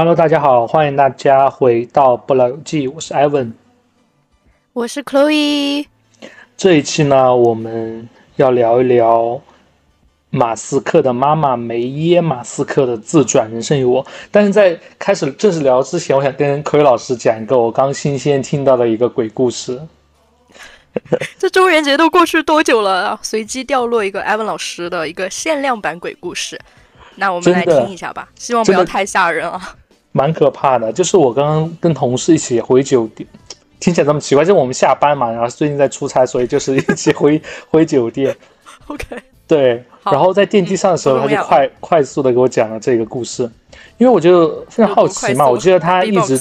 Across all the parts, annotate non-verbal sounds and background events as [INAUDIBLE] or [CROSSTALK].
Hello，大家好，欢迎大家回到不老有记，我是 Ivan，我是 Chloe。这一期呢，我们要聊一聊马斯克的妈妈梅耶马斯克的自传《人生与我》。但是在开始正式聊之前，我想跟 Chloe 老师讲一个我刚新鲜听到的一个鬼故事。[LAUGHS] 这中元节都过去多久了？随机掉落一个 Ivan 老师的一个限量版鬼故事，那我们来听一下吧。希望不要太吓人啊。蛮可怕的，就是我刚刚跟同事一起回酒店，听起来这么奇怪，就是我们下班嘛，然后最近在出差，所以就是一起回 [LAUGHS] 回酒店。OK，对，然后在电梯上的时候，他就快快速的给我讲了这个故事，因为我就非常好奇嘛，我记得他一直，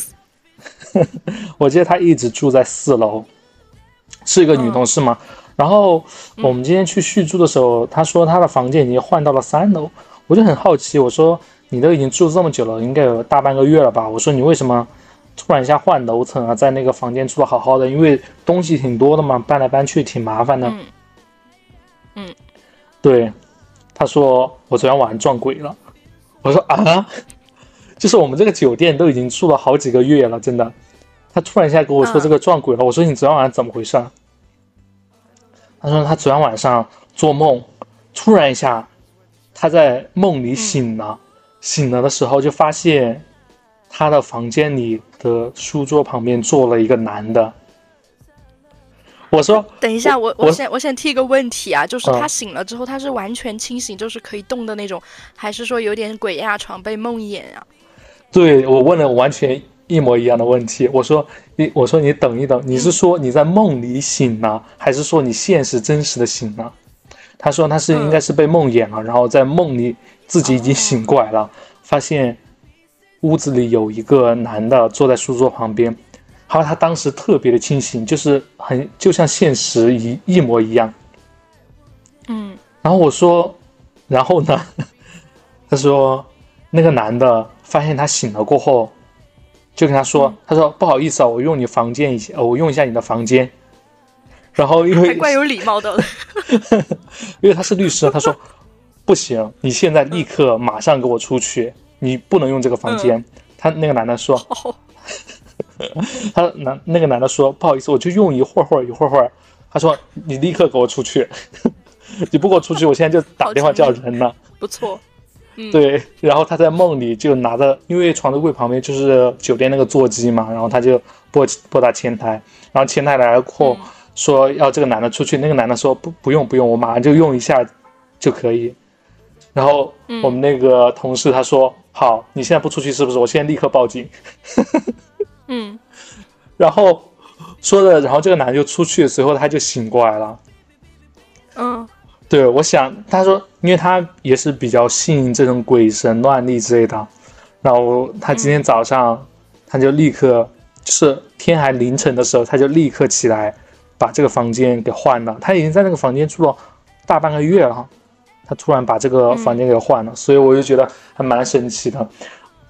[LAUGHS] 我记得他一直住在四楼，是一个女同事嘛。然后我们今天去续住的时候，他说他的房间已经换到了三楼，我就很好奇，我说。你都已经住这么久了，应该有大半个月了吧？我说你为什么突然一下换楼层啊？在那个房间住的好好的，因为东西挺多的嘛，搬来搬去挺麻烦的。嗯，嗯，对，他说我昨天晚上撞鬼了。我说啊，就是我们这个酒店都已经住了好几个月了，真的。他突然一下跟我说这个撞鬼了。我说你昨天晚上怎么回事？他说他昨天晚上做梦，突然一下他在梦里醒了。醒了的时候，就发现他的房间里的书桌旁边坐了一个男的。我说：“等一下，我我先我先提一个问题啊，就是他醒了之后，他是完全清醒，就是可以动的那种，还是说有点鬼压床被梦魇啊？”对我问了完全一模一样的问题。我说：“你我说你等一等，你是说你在梦里醒了，还是说你现实真实的醒了？”他说：“他是应该是被梦魇了，然后在梦里。”自己已经醒过来了，发现屋子里有一个男的坐在书桌旁边，还有他当时特别的清醒，就是很就像现实一一模一样。嗯，然后我说，然后呢？[LAUGHS] 他说那个男的发现他醒了过后，就跟他说，他说不好意思啊，我用你房间一下，我用一下你的房间。然后因为怪有礼貌的，[LAUGHS] 因为他是律师，他说。不行，你现在立刻马上给我出去！你不能用这个房间。他那个男的说，[LAUGHS] 他男那个男的说，不好意思，我就用一会儿会儿一会儿会儿。他说，你立刻给我出去！[LAUGHS] 你不给我出去，我现在就打电话叫人了。不错，对。然后他在梦里就拿着，因为床头柜旁边就是酒店那个座机嘛，然后他就拨拨打前台，然后前台来了后说要这个男的出去，那个男的说不不用不用，我马上就用一下就可以。然后我们那个同事他说：“好，你现在不出去是不是？我现在立刻报警。”嗯，[LAUGHS] 然后说的，然后这个男的就出去，随后他就醒过来了。嗯，对，我想他说，因为他也是比较信这种鬼神乱力之类的，然后他今天早上他就立刻，就是天还凌晨的时候，他就立刻起来把这个房间给换了。他已经在那个房间住了大半个月了。他突然把这个房间给换了，所以我就觉得还蛮神奇的。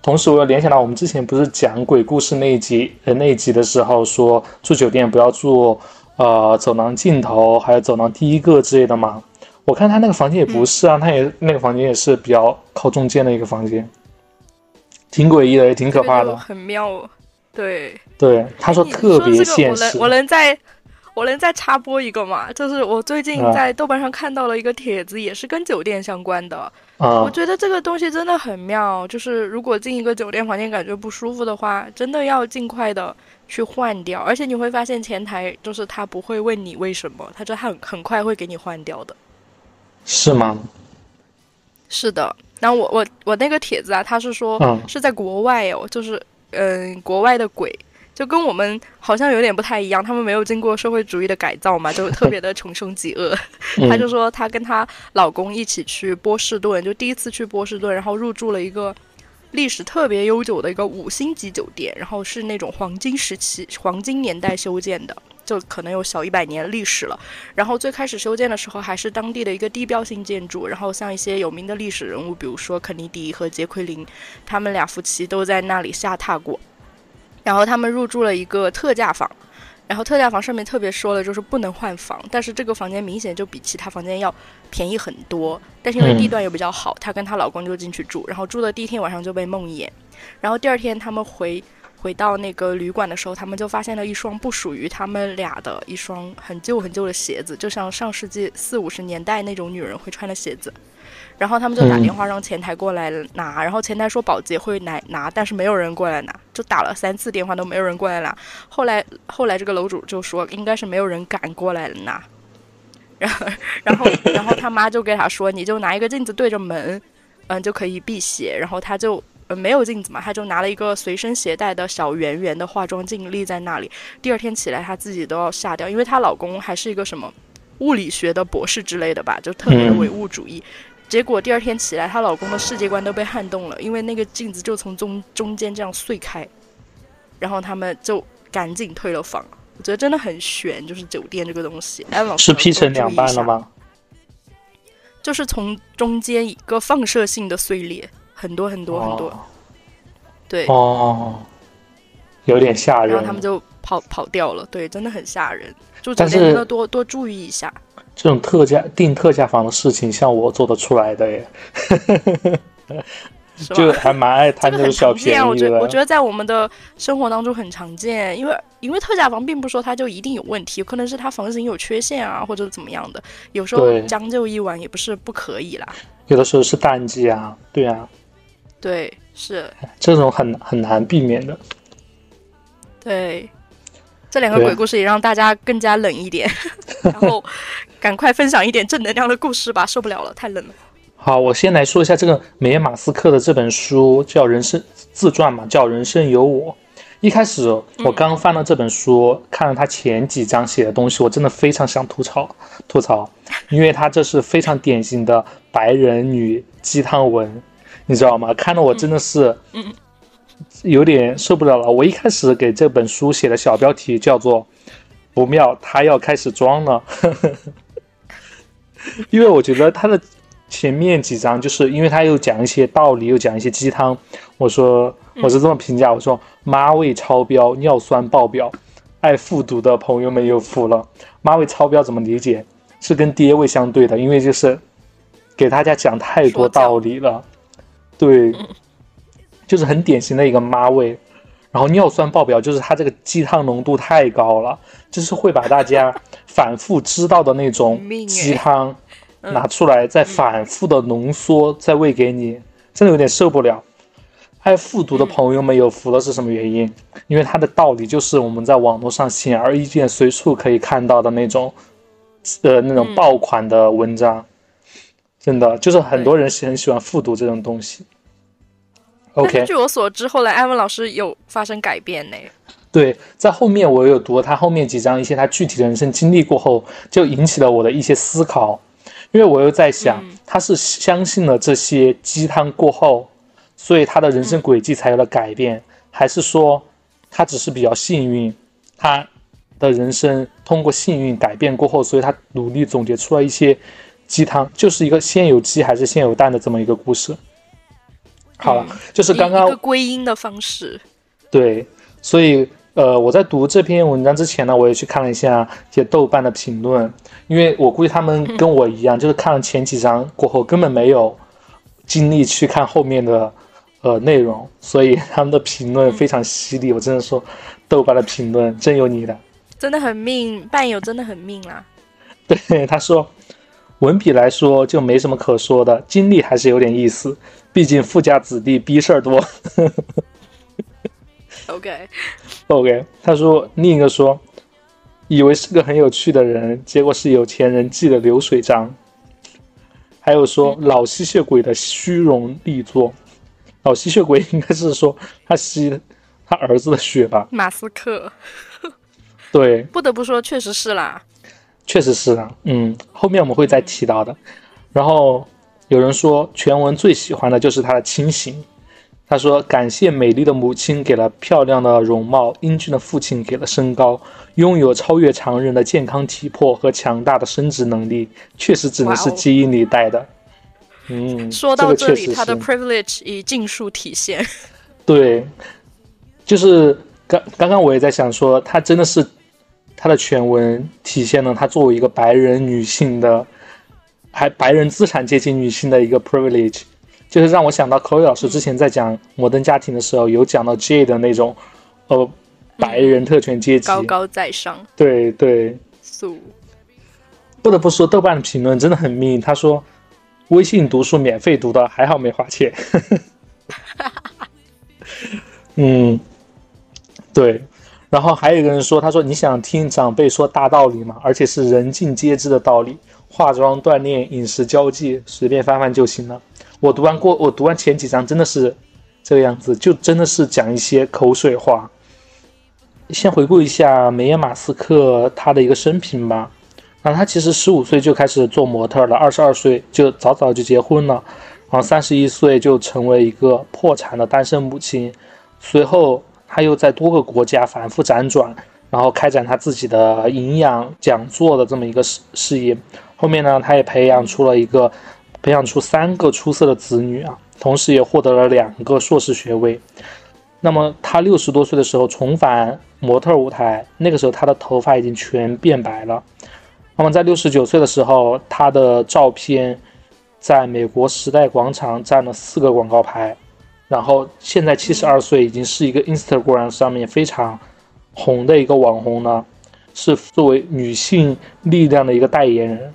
同时，我又联想到我们之前不是讲鬼故事那一集呃那一集的时候，说住酒店不要住呃走廊尽头，还有走廊第一个之类的嘛。我看他那个房间也不是啊，他也那个房间也是比较靠中间的一个房间，挺诡异的，也挺可怕的，很妙。对对，他说特别现实。我能在。我能再插播一个吗？就是我最近在豆瓣上看到了一个帖子，也是跟酒店相关的。我觉得这个东西真的很妙。就是如果进一个酒店房间感觉不舒服的话，真的要尽快的去换掉。而且你会发现前台就是他不会问你为什么，他就很很快会给你换掉的。是吗？是的。然后我我我那个帖子啊，他是说是在国外哦，就是嗯，国外的鬼。就跟我们好像有点不太一样，他们没有经过社会主义的改造嘛，就特别的穷凶极恶。[LAUGHS] 她就说她跟她老公一起去波士顿，就第一次去波士顿，然后入住了一个历史特别悠久的一个五星级酒店，然后是那种黄金时期、黄金年代修建的，就可能有小一百年历史了。然后最开始修建的时候还是当地的一个地标性建筑，然后像一些有名的历史人物，比如说肯尼迪和杰奎琳，他们俩夫妻都在那里下榻过。然后他们入住了一个特价房，然后特价房上面特别说了，就是不能换房，但是这个房间明显就比其他房间要便宜很多。但是因为地段又比较好，她跟她老公就进去住，然后住的第一天晚上就被梦魇。然后第二天他们回回到那个旅馆的时候，他们就发现了一双不属于他们俩的一双很旧很旧的鞋子，就像上世纪四五十年代那种女人会穿的鞋子。然后他们就打电话让前台过来拿，然后前台说保洁会来拿，但是没有人过来拿，就打了三次电话都没有人过来拿。后来后来这个楼主就说应该是没有人敢过来拿，[LAUGHS] 然后然后然后他妈就给他说你就拿一个镜子对着门，嗯就可以辟邪。然后他就呃没有镜子嘛，他就拿了一个随身携带的小圆圆的化妆镜立在那里。第二天起来他自己都要吓掉，因为她老公还是一个什么物理学的博士之类的吧，就特别的唯物主义。结果第二天起来，她老公的世界观都被撼动了，因为那个镜子就从中中间这样碎开，然后他们就赶紧退了房。我觉得真的很悬，就是酒店这个东西。是劈成两半了吗？就是从中间一个放射性的碎裂，很多很多很多。对哦，有点吓人。然后他们就跑跑掉了，对，真的很吓人。就酒店真的多多注意一下。这种特价订特价房的事情，像我做得出来的耶，就还蛮爱贪这个小便宜的。我觉得，我觉得在我们的生活当中很常见，因为因为特价房并不说它就一定有问题，可能是它房型有缺陷啊，或者怎么样的，有时候将就一晚也不是不可以啦。有的时候是淡季啊，对啊，对，是这种很很难避免的。对，这两个鬼故事也让大家更加冷一点，[LAUGHS] 然后。赶快分享一点正能量的故事吧，受不了了，太冷了。好，我先来说一下这个梅耶马斯克的这本书，叫《人生自传》嘛，叫《人生有我》。一开始我刚翻到这本书，看了他前几章写的东西，我真的非常想吐槽吐槽，因为他这是非常典型的白人女鸡汤文，你知道吗？看得我真的是有点受不了了。我一开始给这本书写的小标题叫做“不妙，他要开始装了”。[LAUGHS] [LAUGHS] 因为我觉得他的前面几章，就是因为他又讲一些道理，又讲一些鸡汤。我说我是这么评价，我说妈味超标，尿酸爆表，爱复读的朋友们有福了。妈味超标怎么理解？是跟爹味相对的，因为就是给大家讲太多道理了。对，就是很典型的一个妈味。然后尿酸爆表，就是它这个鸡汤浓度太高了，就是会把大家。反复知道的那种 [LAUGHS] 鸡汤拿出来，再反复的浓缩，再喂给你，真的有点受不了。爱复读的朋友们有福了，是什么原因？因为它的道理就是我们在网络上显而易见、随处可以看到的那种，[LAUGHS] 呃，那种爆款的文章。真的就是很多人是很喜欢复读这种东西。OK，据我所知，后来艾文老师有发生改变呢。对，在后面我有读他后面几章一些他具体的人生经历过后，就引起了我的一些思考，因为我又在想，他是相信了这些鸡汤过后，所以他的人生轨迹才有了改变，还是说他只是比较幸运，他的人生通过幸运改变过后，所以他努力总结出了一些鸡汤，就是一个先有鸡还是先有蛋的这么一个故事。好了，就是刚刚一个归因的方式，对，所以。呃，我在读这篇文章之前呢，我也去看了一下一些豆瓣的评论，因为我估计他们 [LAUGHS] 跟我一样，就是看了前几章过后，根本没有精力去看后面的呃内容，所以他们的评论非常犀利。我真的说，豆瓣的评论真有你的，真的很命，伴友真的很命啊。对，他说，文笔来说就没什么可说的，经历还是有点意思，毕竟富家子弟逼事儿多。[LAUGHS] OK，OK，他说另一个说，以为是个很有趣的人，结果是有钱人记的流水账。还有说老吸血鬼的虚荣力作，老吸血鬼应该是说他吸他儿子的血吧？马斯克，对，不得不说确实是啦，确实是的，嗯，后面我们会再提到的。然后有人说全文最喜欢的就是他的清醒。他说：“感谢美丽的母亲给了漂亮的容貌，英俊的父亲给了身高，拥有超越常人的健康体魄和强大的生殖能力，确实只能是基因里带的。”嗯，说到这里，他的 privilege 已尽数体现。对，就是刚刚刚我也在想说，他真的是她的全文体现了她作为一个白人女性的，还白人资产阶级女性的一个 privilege，就是让我想到 Chloe 老师之前在讲摩登家庭的时候，有讲到 J 的那种，呃，白人特权阶级高高在上，对对，素。不得不说，豆瓣的评论真的很命。他说：“微信读书免费读的，还好没花钱。[LAUGHS] ”嗯，对。然后还有一个人说：“他说你想听长辈说大道理吗？而且是人尽皆知的道理，化妆、锻炼、饮食、交际，随便翻翻就行了。”我读完过，我读完前几章真的是这个样子，就真的是讲一些口水话。先回顾一下梅耶马斯克他的一个生平吧。啊，他其实十五岁就开始做模特了，二十二岁就早早就结婚了，然后三十一岁就成为一个破产的单身母亲。随后，他又在多个国家反复辗转，然后开展他自己的营养讲座的这么一个事事业。后面呢，他也培养出了一个，培养出三个出色的子女啊，同时也获得了两个硕士学位。那么，他六十多岁的时候重返模特舞台，那个时候他的头发已经全变白了。那么在六十九岁的时候，他的照片在美国时代广场占了四个广告牌，然后现在七十二岁，已经是一个 Instagram 上面非常红的一个网红了，是作为女性力量的一个代言人。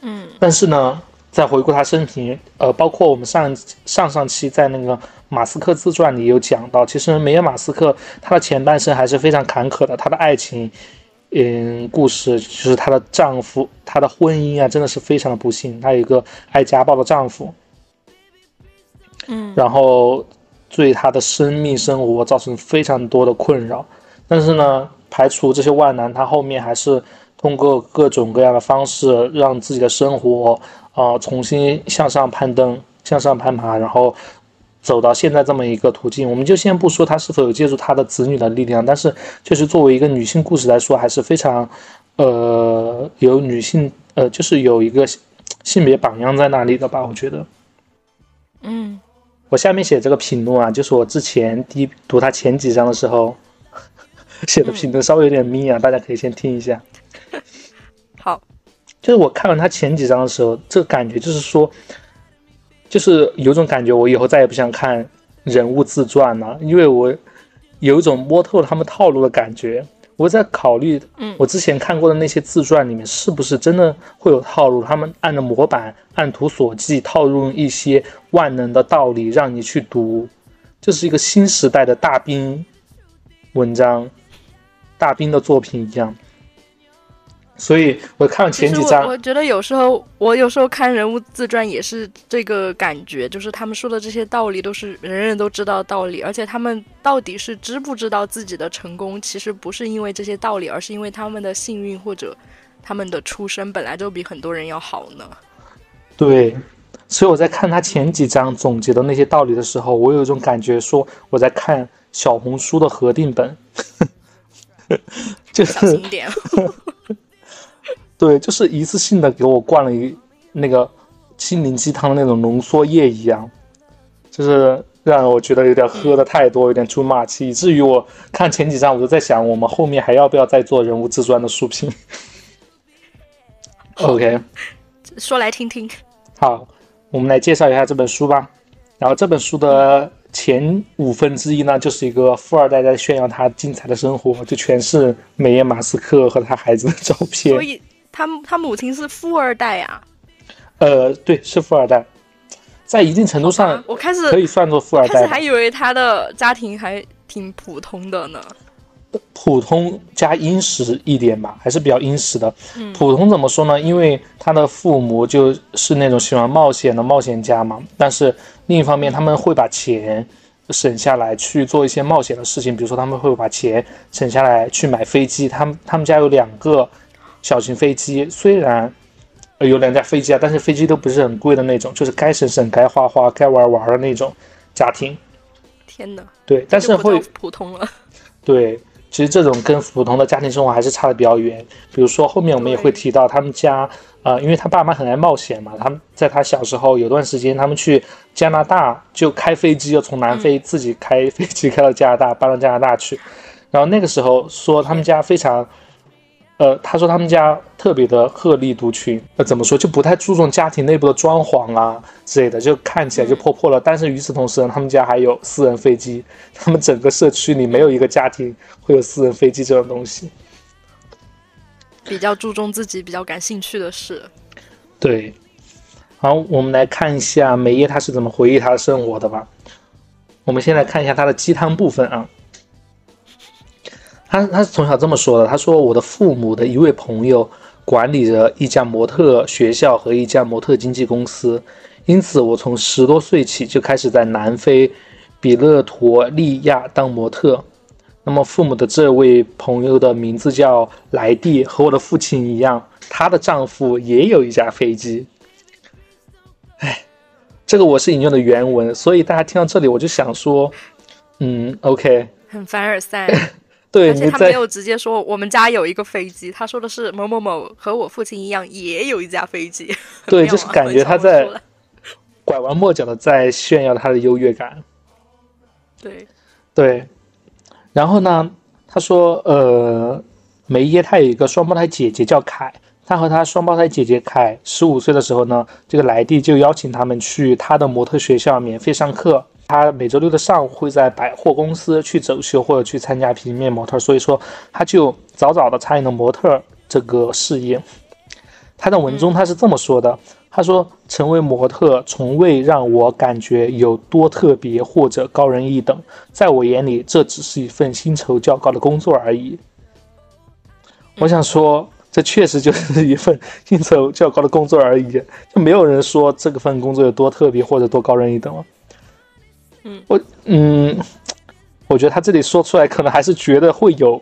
嗯，但是呢，在回顾她生平，呃，包括我们上上上期在那个马斯克自传里有讲到，其实梅耶马斯克她的前半生还是非常坎坷的，她的爱情。嗯，故事就是她的丈夫，她的婚姻啊，真的是非常的不幸。她有一个爱家暴的丈夫，嗯，然后对他的生命生活造成非常多的困扰。但是呢，排除这些万难，他后面还是通过各种各样的方式，让自己的生活啊重新向上攀登，向上攀爬，然后。走到现在这么一个途径，我们就先不说他是否有借助他的子女的力量，但是确实作为一个女性故事来说，还是非常，呃，有女性，呃，就是有一个性别榜样在那里的吧？我觉得。嗯，我下面写这个评论啊，就是我之前第一读他前几章的时候 [LAUGHS] 写的评论，稍微有点密啊，大家可以先听一下。[LAUGHS] 好，就是我看完他前几章的时候，这个感觉就是说。就是有种感觉，我以后再也不想看人物自传了，因为我有一种摸透了他们套路的感觉。我在考虑，嗯，我之前看过的那些自传里面，是不是真的会有套路？他们按着模板、按图索骥，套用一些万能的道理让你去读，这是一个新时代的大兵文章、大兵的作品一样。所以我看了前几章，我觉得有时候我有时候看人物自传也是这个感觉，就是他们说的这些道理都是人人都知道的道理，而且他们到底是知不知道自己的成功，其实不是因为这些道理，而是因为他们的幸运或者他们的出身本来就比很多人要好呢。对，所以我在看他前几章总结的那些道理的时候，我有一种感觉，说我在看小红书的核定本，[LAUGHS] 就是小。对，就是一次性的给我灌了一那个心灵鸡汤的那种浓缩液一样，就是让我觉得有点喝的太多，有点 too much，以至于我看前几章我就在想，我们后面还要不要再做人物自传的书评？OK，说来听听。好，我们来介绍一下这本书吧。然后这本书的前五分之一呢，就是一个富二代在炫耀他精彩的生活，就全是美耶马斯克和他孩子的照片。所以。他他母亲是富二代啊，呃，对，是富二代，在一定程度上，我开始可以算作富二代。开始还以为他的家庭还挺普通的呢，普通加殷实一点吧，还是比较殷实的。嗯，普通怎么说呢？因为他的父母就是那种喜欢冒险的冒险家嘛。但是另一方面，他们会把钱省下来去做一些冒险的事情，比如说他们会把钱省下来去买飞机。他们他们家有两个。小型飞机虽然有两架飞机啊，但是飞机都不是很贵的那种，就是该省省、该花花、该玩玩的那种家庭。天哪！对，但是会普通了。[LAUGHS] 对，其实这种跟普通的家庭生活还是差的比较远。比如说后面我们也会提到他们家，呃，因为他爸妈很爱冒险嘛，他们在他小时候有段时间，他们去加拿大就开飞机，要从南非自己开飞机开到加拿大，搬到加拿大去。然后那个时候说他们家非常，呃，他说他们家特别的鹤立独群，呃，怎么说就不太注重家庭内部的装潢啊之类的，就看起来就破破了。但是与此同时呢，他们家还有私人飞机，[LAUGHS] 他们整个社区里没有一个家庭会有私人飞机这种东西。比较注重自己比较感兴趣的事。对，好，我们来看一下梅耶他是怎么回忆他的生活的吧。我们先来看一下他的鸡汤部分啊。他他是从小这么说的，他说我的父母的一位朋友管理着一家模特学校和一家模特经纪公司，因此我从十多岁起就开始在南非比勒陀利亚当模特。那么父母的这位朋友的名字叫莱蒂，和我的父亲一样，她的丈夫也有一架飞机。哎，这个我是引用的原文，所以大家听到这里，我就想说，嗯，OK，很凡尔赛。[LAUGHS] 对，而且他没有直接说我们家有一个飞机，他说的是某某某和我父亲一样也有一架飞机。[LAUGHS] 对，就是感觉他在 [LAUGHS] 拐弯抹角的在炫耀他的优越感。对，对。然后呢，他说，呃，梅耶他有一个双胞胎姐姐叫凯，他和他双胞胎姐姐凯十五岁的时候呢，这个莱蒂就邀请他们去他的模特学校免费上课。他每周六的上午会在百货公司去走秀或者去参加平面模特，所以说他就早早的参与了模特这个事业。他的文中他是这么说的：“他说成为模特从未让我感觉有多特别或者高人一等，在我眼里这只是一份薪酬较高的工作而已。”我想说，这确实就是一份薪酬较高的工作而已，就没有人说这个份工作有多特别或者多高人一等了。我嗯，我觉得他这里说出来，可能还是觉得会有，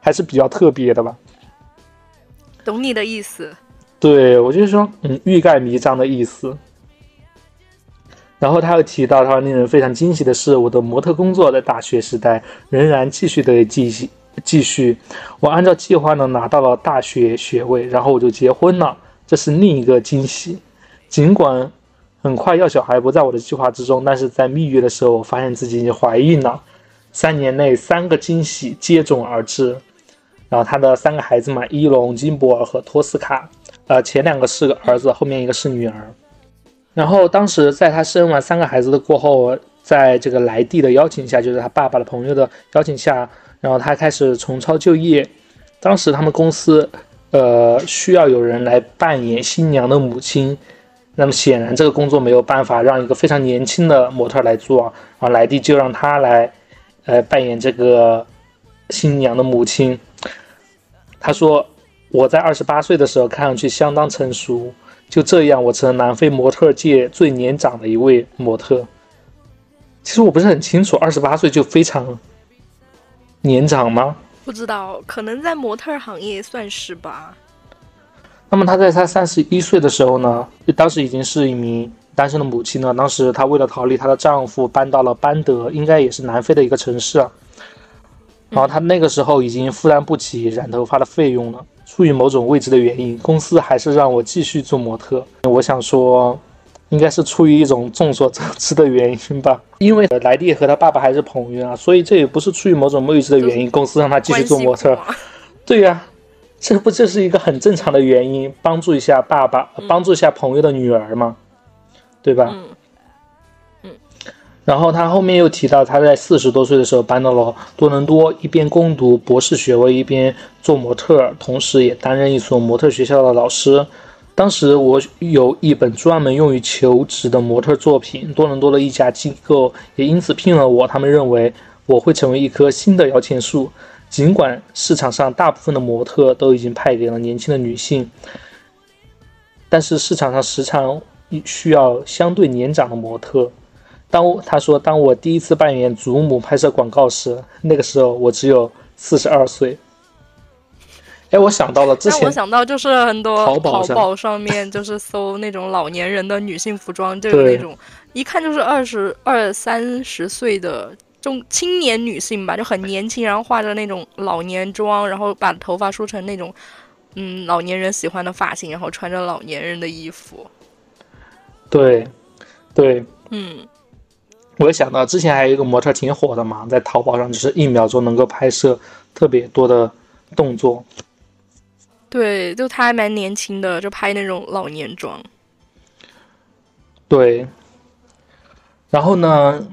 还是比较特别的吧。懂你的意思。对，我就是说，嗯，欲盖弥彰的意思。然后他又提到，他令人非常惊喜的是，我的模特工作在大学时代仍然继续的继续继续。我按照计划呢拿到了大学学位，然后我就结婚了，这是另一个惊喜。尽管。很快要小孩不在我的计划之中，但是在蜜月的时候，我发现自己已经怀孕了。三年内，三个惊喜接踵而至。然后他的三个孩子嘛，伊隆、金博尔和托斯卡，呃，前两个是个儿子，后面一个是女儿。然后当时在他生完三个孩子的过后，在这个莱蒂的邀请下，就是他爸爸的朋友的邀请下，然后他开始重操旧业。当时他们公司，呃，需要有人来扮演新娘的母亲。那么显然，这个工作没有办法让一个非常年轻的模特来做，啊莱蒂就让他来，呃，扮演这个新娘的母亲。他说：“我在二十八岁的时候看上去相当成熟，就这样，我成了南非模特界最年长的一位模特。其实我不是很清楚，二十八岁就非常年长吗？不知道，可能在模特行业算是吧。”那么她在她三十一岁的时候呢，当时已经是一名单身的母亲了。当时她为了逃离她的丈夫，搬到了班德，应该也是南非的一个城市。然后她那个时候已经负担不起染头发的费用了。出于某种未知的原因，公司还是让我继续做模特。我想说，应该是出于一种众所周知的原因吧。因为莱蒂和他爸爸还是朋友啊，所以这也不是出于某种未知的原因，公司让他继续做模特。对呀。这不就是一个很正常的原因，帮助一下爸爸，帮助一下朋友的女儿吗？对吧？嗯。嗯。然后他后面又提到，他在四十多岁的时候搬到了多伦多，一边攻读博士学位，一边做模特，同时也担任一所模特学校的老师。当时我有一本专门用于求职的模特作品，多伦多的一家机构也因此聘了我，他们认为我会成为一棵新的摇钱树。尽管市场上大部分的模特都已经派给了年轻的女性，但是市场上时常需要相对年长的模特。当他说，当我第一次扮演祖母拍摄广告时，那个时候我只有四十二岁。哎，我想到了之前，我想到就是很多 [LAUGHS] 淘宝上面就是搜那种老年人的女性服装，就有那种一看就是二十二三十岁的。中青年女性吧，就很年轻，然后化着那种老年妆，然后把头发梳成那种，嗯，老年人喜欢的发型，然后穿着老年人的衣服。对，对，嗯。我想到之前还有一个模特挺火的嘛，在淘宝上就是一秒钟能够拍摄特别多的动作。对，就他还蛮年轻的，就拍那种老年妆。对。然后呢，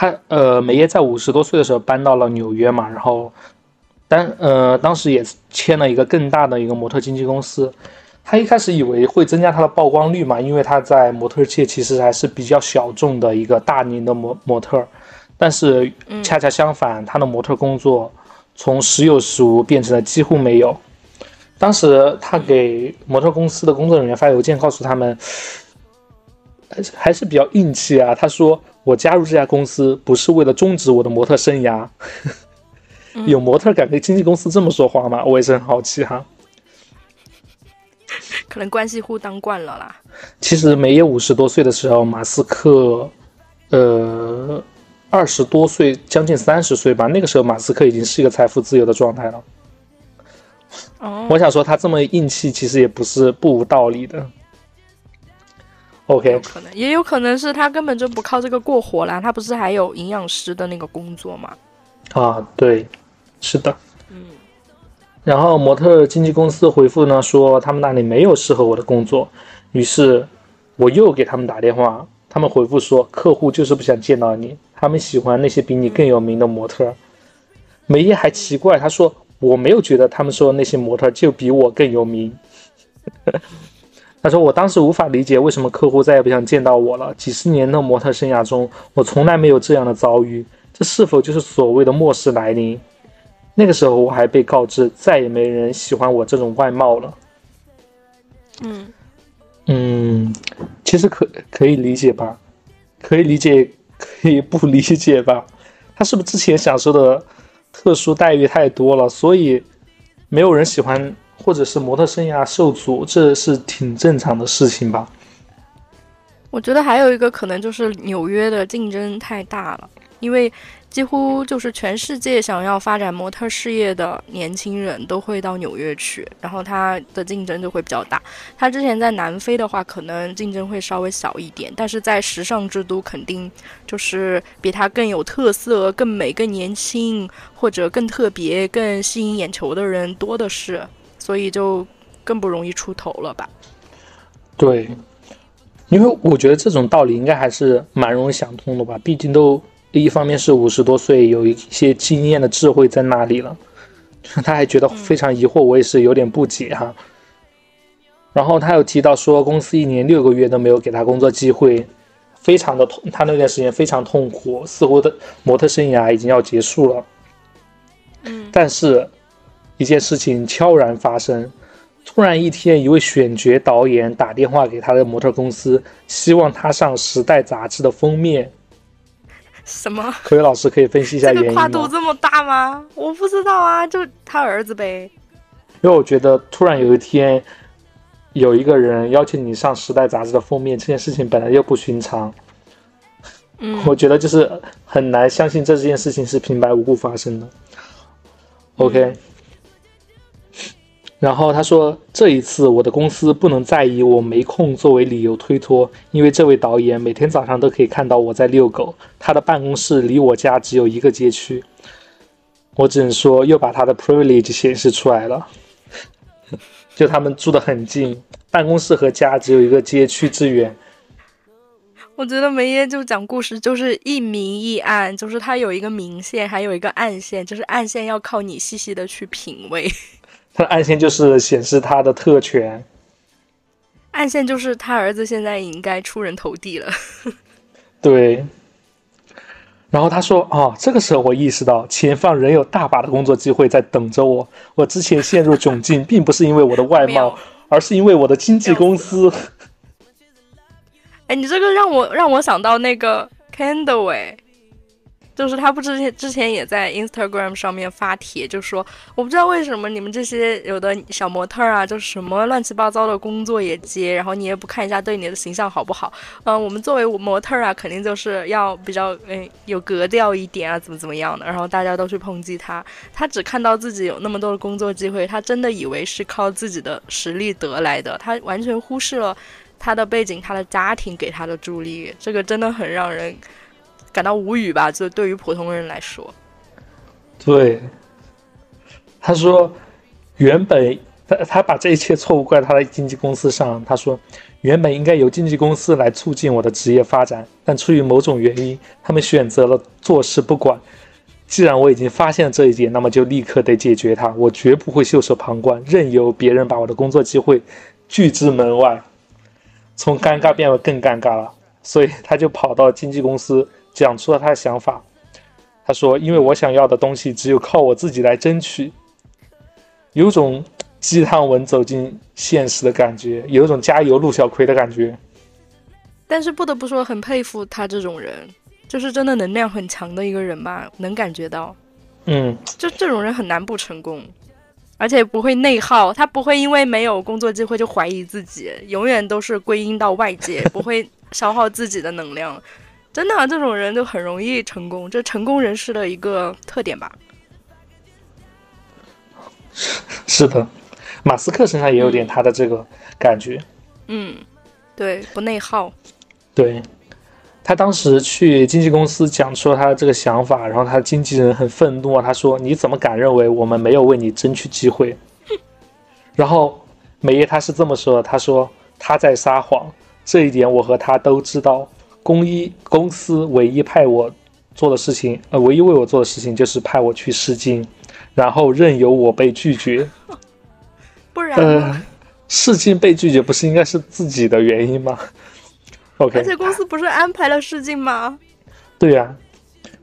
他呃，美业在五十多岁的时候搬到了纽约嘛，然后当呃当时也签了一个更大的一个模特经纪公司。他一开始以为会增加他的曝光率嘛，因为他在模特界其实还是比较小众的一个大龄的模模特，但是恰恰相反，他的模特工作从时有时无变成了几乎没有。当时他给模特公司的工作人员发邮件，告诉他们还是还是比较硬气啊。他说：“我加入这家公司不是为了终止我的模特生涯。”有模特敢跟经纪公司这么说话吗？我也是很好奇哈。[LAUGHS] 可能关系户当惯了啦。其实梅耶五十多岁的时候，马斯克，呃，二十多岁，将近三十岁吧。那个时候，马斯克已经是一个财富自由的状态了。哦，我想说，他这么硬气，其实也不是不无道理的。OK，可能也有可能是他根本就不靠这个过活啦。他不是还有营养师的那个工作吗？啊，对，是的。嗯然后模特经纪公司回复呢说他们那里没有适合我的工作，于是我又给他们打电话，他们回复说客户就是不想见到你，他们喜欢那些比你更有名的模特。梅耶还奇怪，他说我没有觉得他们说的那些模特就比我更有名。他说我当时无法理解为什么客户再也不想见到我了。几十年的模特生涯中，我从来没有这样的遭遇，这是否就是所谓的末世来临？那个时候我还被告知再也没人喜欢我这种外貌了。嗯嗯，其实可可以理解吧？可以理解，可以不理解吧？他是不是之前享受的特殊待遇太多了，所以没有人喜欢，或者是模特生涯受阻，这是挺正常的事情吧？我觉得还有一个可能就是纽约的竞争太大了，因为。几乎就是全世界想要发展模特事业的年轻人都会到纽约去，然后他的竞争就会比较大。他之前在南非的话，可能竞争会稍微小一点，但是在时尚之都，肯定就是比他更有特色、更美、更年轻，或者更特别、更吸引眼球的人多的是，所以就更不容易出头了吧？对，因为我觉得这种道理应该还是蛮容易想通的吧，毕竟都。一方面是五十多岁，有一些经验的智慧在那里了，[LAUGHS] 他还觉得非常疑惑，我也是有点不解哈。然后他又提到说，公司一年六个月都没有给他工作机会，非常的痛，他那段时间非常痛苦，似乎的模特生涯已经要结束了。嗯，但是一件事情悄然发生，突然一天，一位选角导演打电话给他的模特公司，希望他上《时代》杂志的封面。什么？可伟老师可以分析一下原因吗？跨度这么大吗？我不知道啊，就他儿子呗。因为我觉得突然有一天有一个人邀请你上《时代》杂志的封面，这件事情本来就不寻常。嗯，我觉得就是很难相信这件事情是平白无故发生的。OK。然后他说：“这一次我的公司不能再以我没空作为理由推脱，因为这位导演每天早上都可以看到我在遛狗，他的办公室离我家只有一个街区。我只能说，又把他的 privilege 显示出来了。就他们住的很近，办公室和家只有一个街区之远。我觉得梅耶就讲故事就是一明一暗，就是他有一个明线，还有一个暗线，就是暗线要靠你细细的去品味。”他的暗线就是显示他的特权，暗线就是他儿子现在应该出人头地了。[LAUGHS] 对。然后他说：“哦，这个时候我意识到前方仍有大把的工作机会在等着我。我之前陷入窘境，并不是因为我的外貌，而是因为我的经纪公司。”哎，你这个让我让我想到那个 Candle 哎。就是他不之前之前也在 Instagram 上面发帖，就说我不知道为什么你们这些有的小模特啊，就什么乱七八糟的工作也接，然后你也不看一下对你的形象好不好？嗯，我们作为模特啊，肯定就是要比较嗯有格调一点啊，怎么怎么样的？然后大家都去抨击他，他只看到自己有那么多的工作机会，他真的以为是靠自己的实力得来的，他完全忽视了他的背景、他的家庭给他的助力，这个真的很让人。感到无语吧？就对于普通人来说，对，他说，原本他他把这一切错误怪他的经纪公司上。他说，原本应该由经纪公司来促进我的职业发展，但出于某种原因，他们选择了坐视不管。既然我已经发现了这一点，那么就立刻得解决它。我绝不会袖手旁观，任由别人把我的工作机会拒之门外。从尴尬变为更尴尬了，所以他就跑到经纪公司讲出了他的想法。他说：“因为我想要的东西只有靠我自己来争取。”有种鸡汤文走进现实的感觉，有种加油陆小葵的感觉。但是不得不说，很佩服他这种人。就是真的能量很强的一个人吧，能感觉到，嗯，就这种人很难不成功，而且不会内耗，他不会因为没有工作机会就怀疑自己，永远都是归因到外界，[LAUGHS] 不会消耗自己的能量，真的，这种人就很容易成功，这成功人士的一个特点吧。是的，马斯克身上也有点他的这个感觉，嗯，对，不内耗，对。他当时去经纪公司讲出了他的这个想法，然后他的经纪人很愤怒啊，他说：“你怎么敢认为我们没有为你争取机会？” [LAUGHS] 然后美叶他是这么说的：“他说他在撒谎，这一点我和他都知道。公一公司唯一派我做的事情，呃，唯一为我做的事情就是派我去试镜，然后任由我被拒绝。[LAUGHS] 不然，试镜被拒绝不是应该是自己的原因吗？” [LAUGHS] OK，而且公司不是安排了试镜吗？对呀，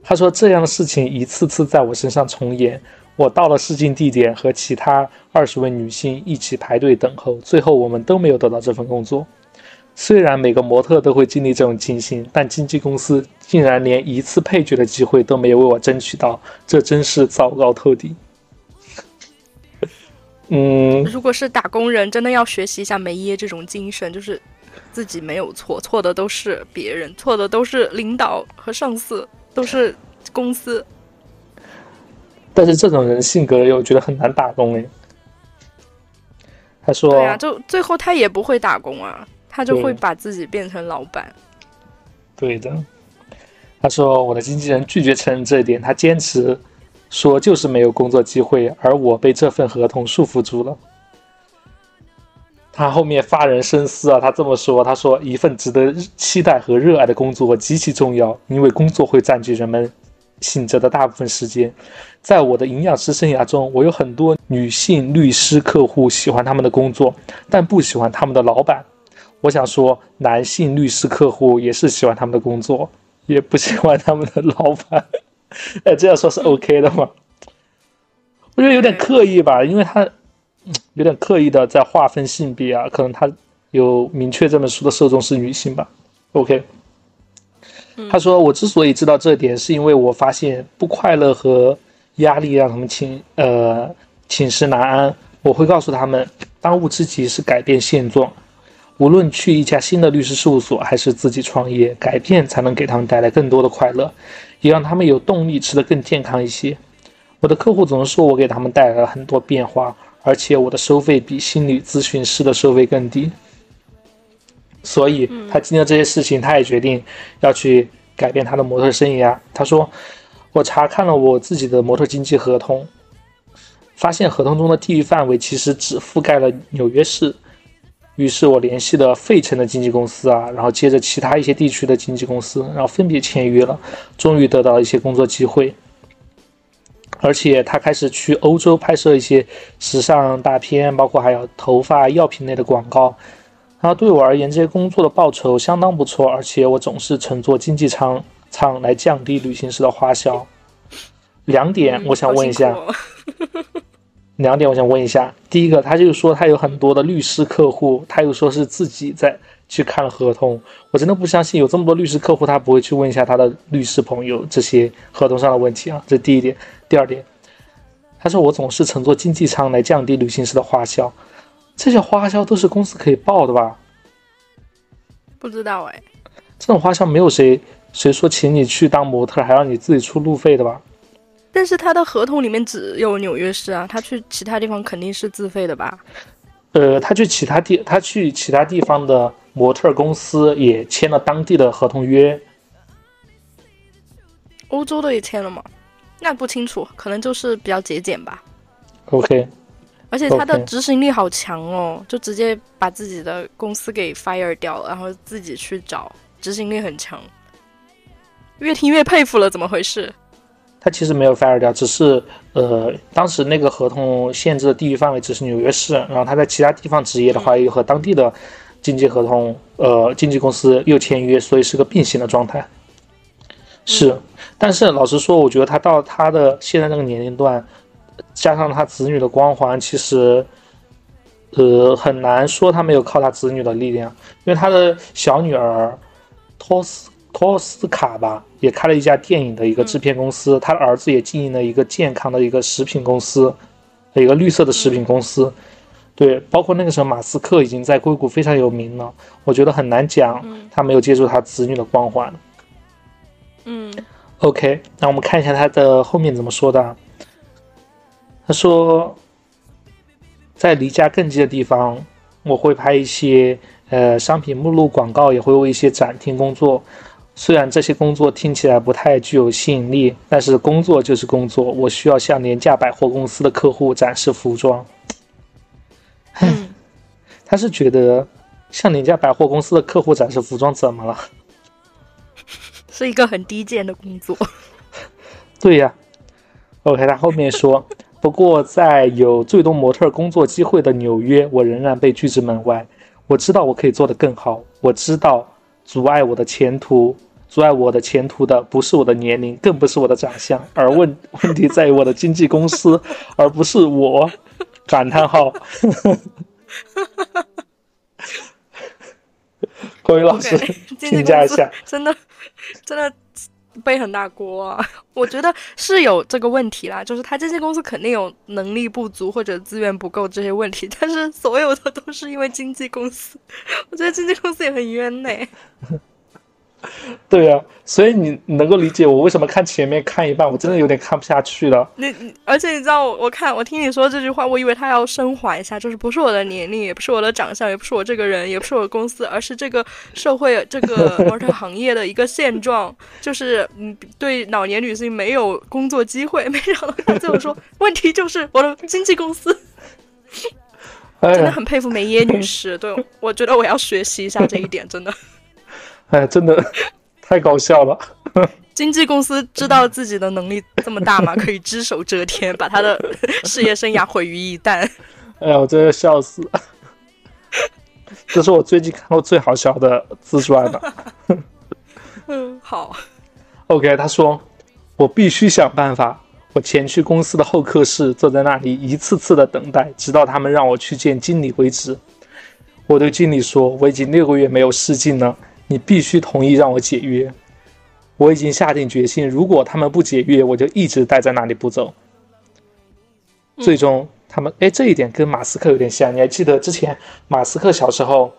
他说这样的事情一次次在我身上重演。我到了试镜地点，和其他二十位女性一起排队等候，最后我们都没有得到这份工作。虽然每个模特都会经历这种艰辛，但经纪公司竟然连一次配角的机会都没有为我争取到，这真是糟糕透顶。[LAUGHS] 嗯，如果是打工人，真的要学习一下梅耶这种精神，就是。自己没有错，错的都是别人，错的都是领导和上司，都是公司。但是这种人性格又觉得很难打工哎。他说：“对呀，就最后他也不会打工啊，他就会把自己变成老板。”对的。他说：“我的经纪人拒绝承认这一点，他坚持说就是没有工作机会，而我被这份合同束缚住了。”他后面发人深思啊，他这么说：“他说一份值得期待和热爱的工作极其重要，因为工作会占据人们醒着的大部分时间。在我的营养师生涯中，我有很多女性律师客户喜欢他们的工作，但不喜欢他们的老板。我想说，男性律师客户也是喜欢他们的工作，也不喜欢他们的老板。哎，这样说是 OK 的吗？我觉得有点刻意吧，因为他。”有点刻意的在划分性别啊，可能他有明确这本书的受众是女性吧。OK，他说我之所以知道这点，是因为我发现不快乐和压力让他们寝呃寝食难安。我会告诉他们，当务之急是改变现状，无论去一家新的律师事务所还是自己创业，改变才能给他们带来更多的快乐，也让他们有动力吃得更健康一些。我的客户总是说我给他们带来了很多变化。而且我的收费比心理咨询师的收费更低，所以他经历了这些事情，他也决定要去改变他的模特生涯。他说：“我查看了我自己的模特经纪合同，发现合同中的地域范围其实只覆盖了纽约市。于是我联系了费城的经纪公司啊，然后接着其他一些地区的经纪公司，然后分别签约了，终于得到了一些工作机会。”而且他开始去欧洲拍摄一些时尚大片，包括还有头发药品类的广告。然后对我而言，这些工作的报酬相当不错，而且我总是乘坐经济舱舱来降低旅行时的花销。两点，我想问一下。两点，我想问一下。第一个，他就说他有很多的律师客户，他又说是自己在。去看了合同，我真的不相信有这么多律师客户，他不会去问一下他的律师朋友这些合同上的问题啊。这第一点，第二点，他说我总是乘坐经济舱来降低旅行时的花销，这些花销都是公司可以报的吧？不知道哎，这种花销没有谁谁说请你去当模特还让你自己出路费的吧？但是他的合同里面只有纽约市啊，他去其他地方肯定是自费的吧？呃，他去其他地，他去其他地方的。模特公司也签了当地的合同约，欧洲的也签了吗？那不清楚，可能就是比较节俭吧。OK。[LAUGHS] 而且他的执行力好强哦，就直接把自己的公司给 fire 掉了，然后自己去找，执行力很强。越听越佩服了，怎么回事？他其实没有 fire 掉，只是呃，当时那个合同限制的地域范围只是纽约市，然后他在其他地方执业的话，又和当地的经纪合同呃经纪公司又签约，所以是个并行的状态。是，但是老实说，我觉得他到他的现在这个年龄段。加上他子女的光环，其实，呃，很难说他没有靠他子女的力量，因为他的小女儿托斯托斯卡吧，也开了一家电影的一个制片公司，他的儿子也经营了一个健康的一个食品公司，一个绿色的食品公司。对，包括那个时候马斯克已经在硅谷非常有名了，我觉得很难讲他没有借助他子女的光环。嗯，OK，那我们看一下他的后面怎么说的。他说，在离家更近的地方，我会拍一些呃商品目录广告，也会为一些展厅工作。虽然这些工作听起来不太具有吸引力，但是工作就是工作。我需要向廉价百货公司的客户展示服装。嗯，他是觉得向廉价百货公司的客户展示服装怎么了？是一个很低贱的工作。[LAUGHS] 对呀。OK，他后面说。[LAUGHS] 不过，在有最多模特工作机会的纽约，我仍然被拒之门外。我知道我可以做得更好。我知道，阻碍我的前途，阻碍我的前途的不是我的年龄，更不是我的长相，[LAUGHS] 而问问题在于我的经纪公司，[LAUGHS] 而不是我。感叹号！[LAUGHS] 各位老师评价一下，真的，真的。背很大锅！[LAUGHS] 我觉得是有这个问题啦，就是他经纪公司肯定有能力不足或者资源不够这些问题，但是所有的都是因为经纪公司，[LAUGHS] 我觉得经纪公司也很冤呢。[LAUGHS] 对呀，所以你能够理解我为什么看前面看一半，我真的有点看不下去了。你，而且你知道，我我看我听你说这句话，我以为他要升华一下，就是不是我的年龄，也不是我的长相，也不是我这个人，也不是我公司，而是这个社会这个 [LAUGHS] [LAUGHS] 模特行业的一个现状，就是嗯，对老年女性没有工作机会。没想到他最后说，问题就是我的经纪公司。真的很佩服梅耶女士，对我觉得我要学习一下这一点，真的。哎，真的太搞笑了！[LAUGHS] 经纪公司知道自己的能力这么大吗？可以只手遮天，把他的 [LAUGHS] 事业生涯毁于一旦。哎呀，我真的笑死！[LAUGHS] 这是我最近看过最好笑的自传了。嗯，好。OK，他说：“我必须想办法。”我前去公司的候客室，坐在那里一次次的等待，直到他们让我去见经理为止。我对经理说：“我已经六个月没有试镜了。”你必须同意让我解约。我已经下定决心，如果他们不解约，我就一直待在那里不走。最终，他们哎，这一点跟马斯克有点像。你还记得之前马斯克小时候，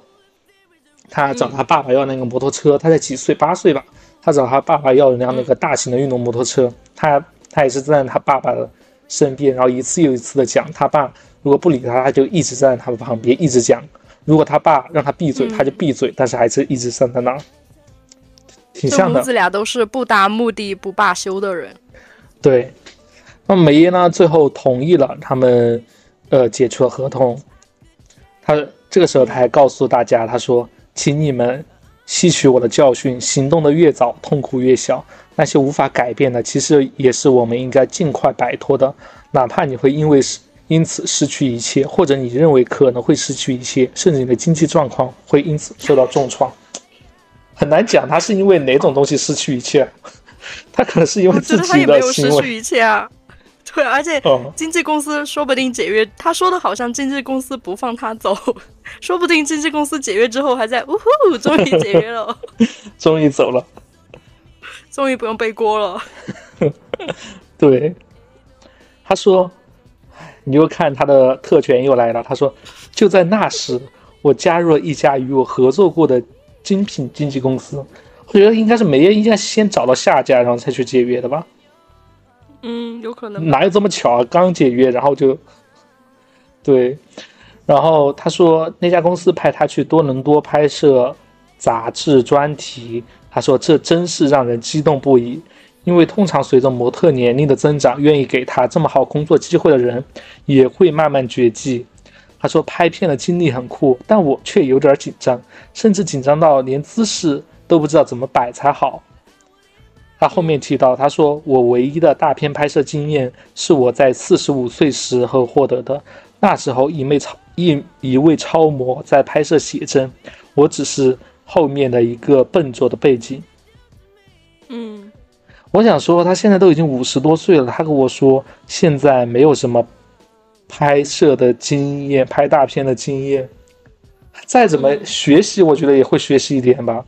他找他爸爸要那个摩托车，他才几岁，八岁吧？他找他爸爸要一辆那个大型的运动摩托车，他他也是站在他爸爸的身边，然后一次又一次的讲，他爸如果不理他，他就一直站在他的旁边，一直讲。如果他爸让他闭嘴，他就闭嘴，但是还是一直站在那儿，挺像的。母子俩都是不达目的不罢休的人。对，那梅耶呢？最后同意了他们，呃，解除了合同。他这个时候他还告诉大家，他说：“请你们吸取我的教训，行动的越早，痛苦越小。那些无法改变的，其实也是我们应该尽快摆脱的，哪怕你会因为是。”因此失去一切，或者你认为可能会失去一切，甚至你的经济状况会因此受到重创，很难讲他是因为哪种东西失去一切，[LAUGHS] 他可能是因为自己的行为。他也没有失去一切啊，对，而且经纪公司说不定解约，他说的好像经纪公司不放他走，[LAUGHS] 说不定经纪公司解约之后还在，呜呼，终于解约了，[LAUGHS] 终于走了，终于不用背锅了。对，他说。你又看他的特权又来了。他说：“就在那时，我加入了一家与我合作过的精品经纪公司。我觉得应该是梅耶应该先找到下家，然后才去解约的吧？嗯，有可能。哪有这么巧啊？刚解约，然后就对。然后他说那家公司派他去多伦多拍摄杂志专题。他说这真是让人激动不已。因为通常随着模特年龄的增长，愿意给他这么好工作机会的人也会慢慢绝迹。他说拍片的经历很酷，但我却有点紧张，甚至紧张到连姿势都不知道怎么摆才好。他后面提到，他说我唯一的大片拍摄经验是我在四十五岁时候获得的，那时候一位超一一位超模在拍摄写真，我只是后面的一个笨拙的背景。嗯，我想说他现在都已经五十多岁了，他跟我说现在没有什么拍摄的经验，拍大片的经验，再怎么学习，我觉得也会学习一点吧。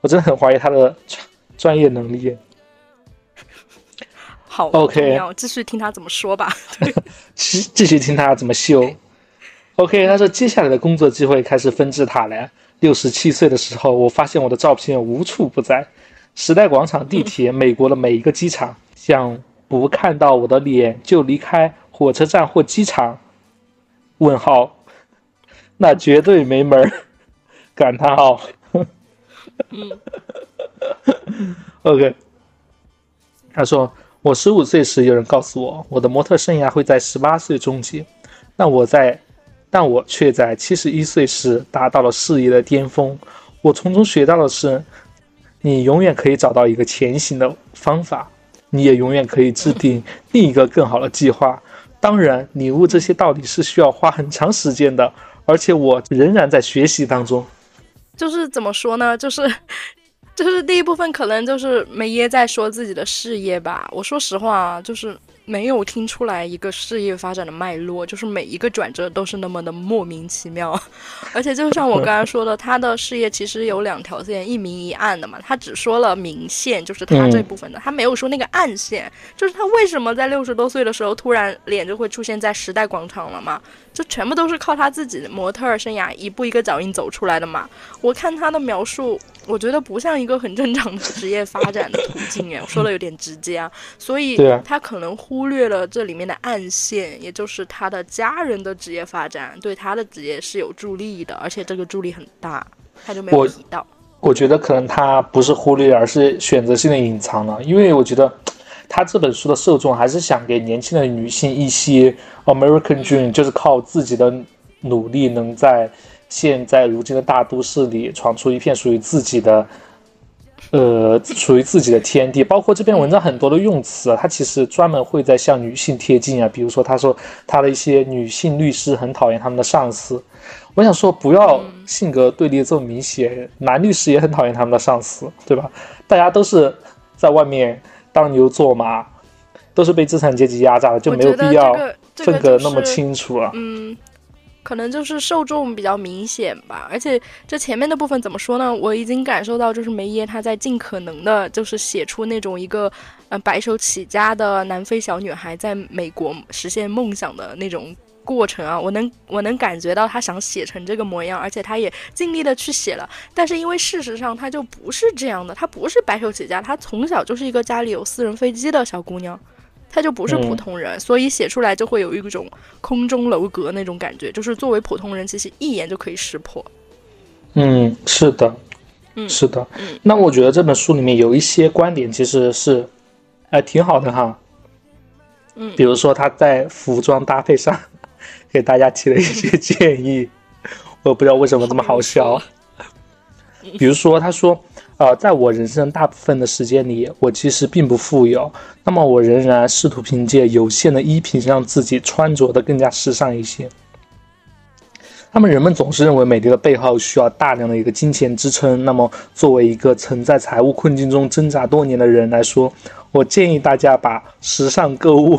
我真的很怀疑他的专专业能力。好，OK，继续听他怎么说吧。[LAUGHS] 继继续听他怎么秀。OK，他说接下来的工作机会开始纷至沓来。六十七岁的时候，我发现我的照片无处不在，时代广场、地铁、美国的每一个机场，想不看到我的脸就离开火车站或机场？问号，那绝对没门儿！感叹号。嗯。OK，他说。我十五岁时，有人告诉我，我的模特生涯会在十八岁终结。但我在，但我却在七十一岁时达到了事业的巅峰。我从中学到的是，你永远可以找到一个前行的方法，你也永远可以制定另一个更好的计划。当然，领悟这些道理是需要花很长时间的，而且我仍然在学习当中。就是怎么说呢？就是。就是第一部分，可能就是梅耶在说自己的事业吧。我说实话，就是。没有听出来一个事业发展的脉络，就是每一个转折都是那么的莫名其妙，[LAUGHS] 而且就像我刚才说的，他的事业其实有两条线，一明一暗的嘛。他只说了明线，就是他这部分的，他没有说那个暗线，就是他为什么在六十多岁的时候突然脸就会出现在时代广场了嘛？就全部都是靠他自己的模特生涯一步一个脚印走出来的嘛。我看他的描述，我觉得不像一个很正常的职业发展的途径哎，我说的有点直接啊，所以他可能忽。忽略了这里面的暗线，也就是他的家人的职业发展对他的职业是有助力的，而且这个助力很大，他就没有提到。我觉得可能他不是忽略，而是选择性的隐藏了，因为我觉得他这本书的受众还是想给年轻的女性一些 American Dream，就是靠自己的努力能在现在如今的大都市里闯出一片属于自己的。呃，属于自己的天地，包括这篇文章很多的用词啊，他其实专门会在向女性贴近啊。比如说，他说他的一些女性律师很讨厌他们的上司。我想说，不要性格对立这么明显，男律师也很讨厌他们的上司，对吧？大家都是在外面当牛做马，都是被资产阶级压榨的，就没有必要分隔那么清楚了。嗯。可能就是受众比较明显吧，而且这前面的部分怎么说呢？我已经感受到，就是梅耶他在尽可能的，就是写出那种一个，呃，白手起家的南非小女孩在美国实现梦想的那种过程啊。我能我能感觉到他想写成这个模样，而且他也尽力的去写了。但是因为事实上他就不是这样的，他不是白手起家，他从小就是一个家里有私人飞机的小姑娘。他就不是普通人，所以写出来就会有一种空中楼阁那种感觉，就是作为普通人，其实一眼就可以识破。嗯，是的，嗯，是的。嗯，那我觉得这本书里面有一些观点其实是，哎，挺好的哈。嗯，比如说他在服装搭配上 [LAUGHS] 给大家提了一些建议，我不知道为什么这么好笑。[LAUGHS] 比如说，他说。呃，在我人生大部分的时间里，我其实并不富有。那么，我仍然试图凭借有限的衣品，让自己穿着的更加时尚一些。那么，人们总是认为美丽的背后需要大量的一个金钱支撑。那么，作为一个曾在财务困境中挣扎多年的人来说，我建议大家把时尚购物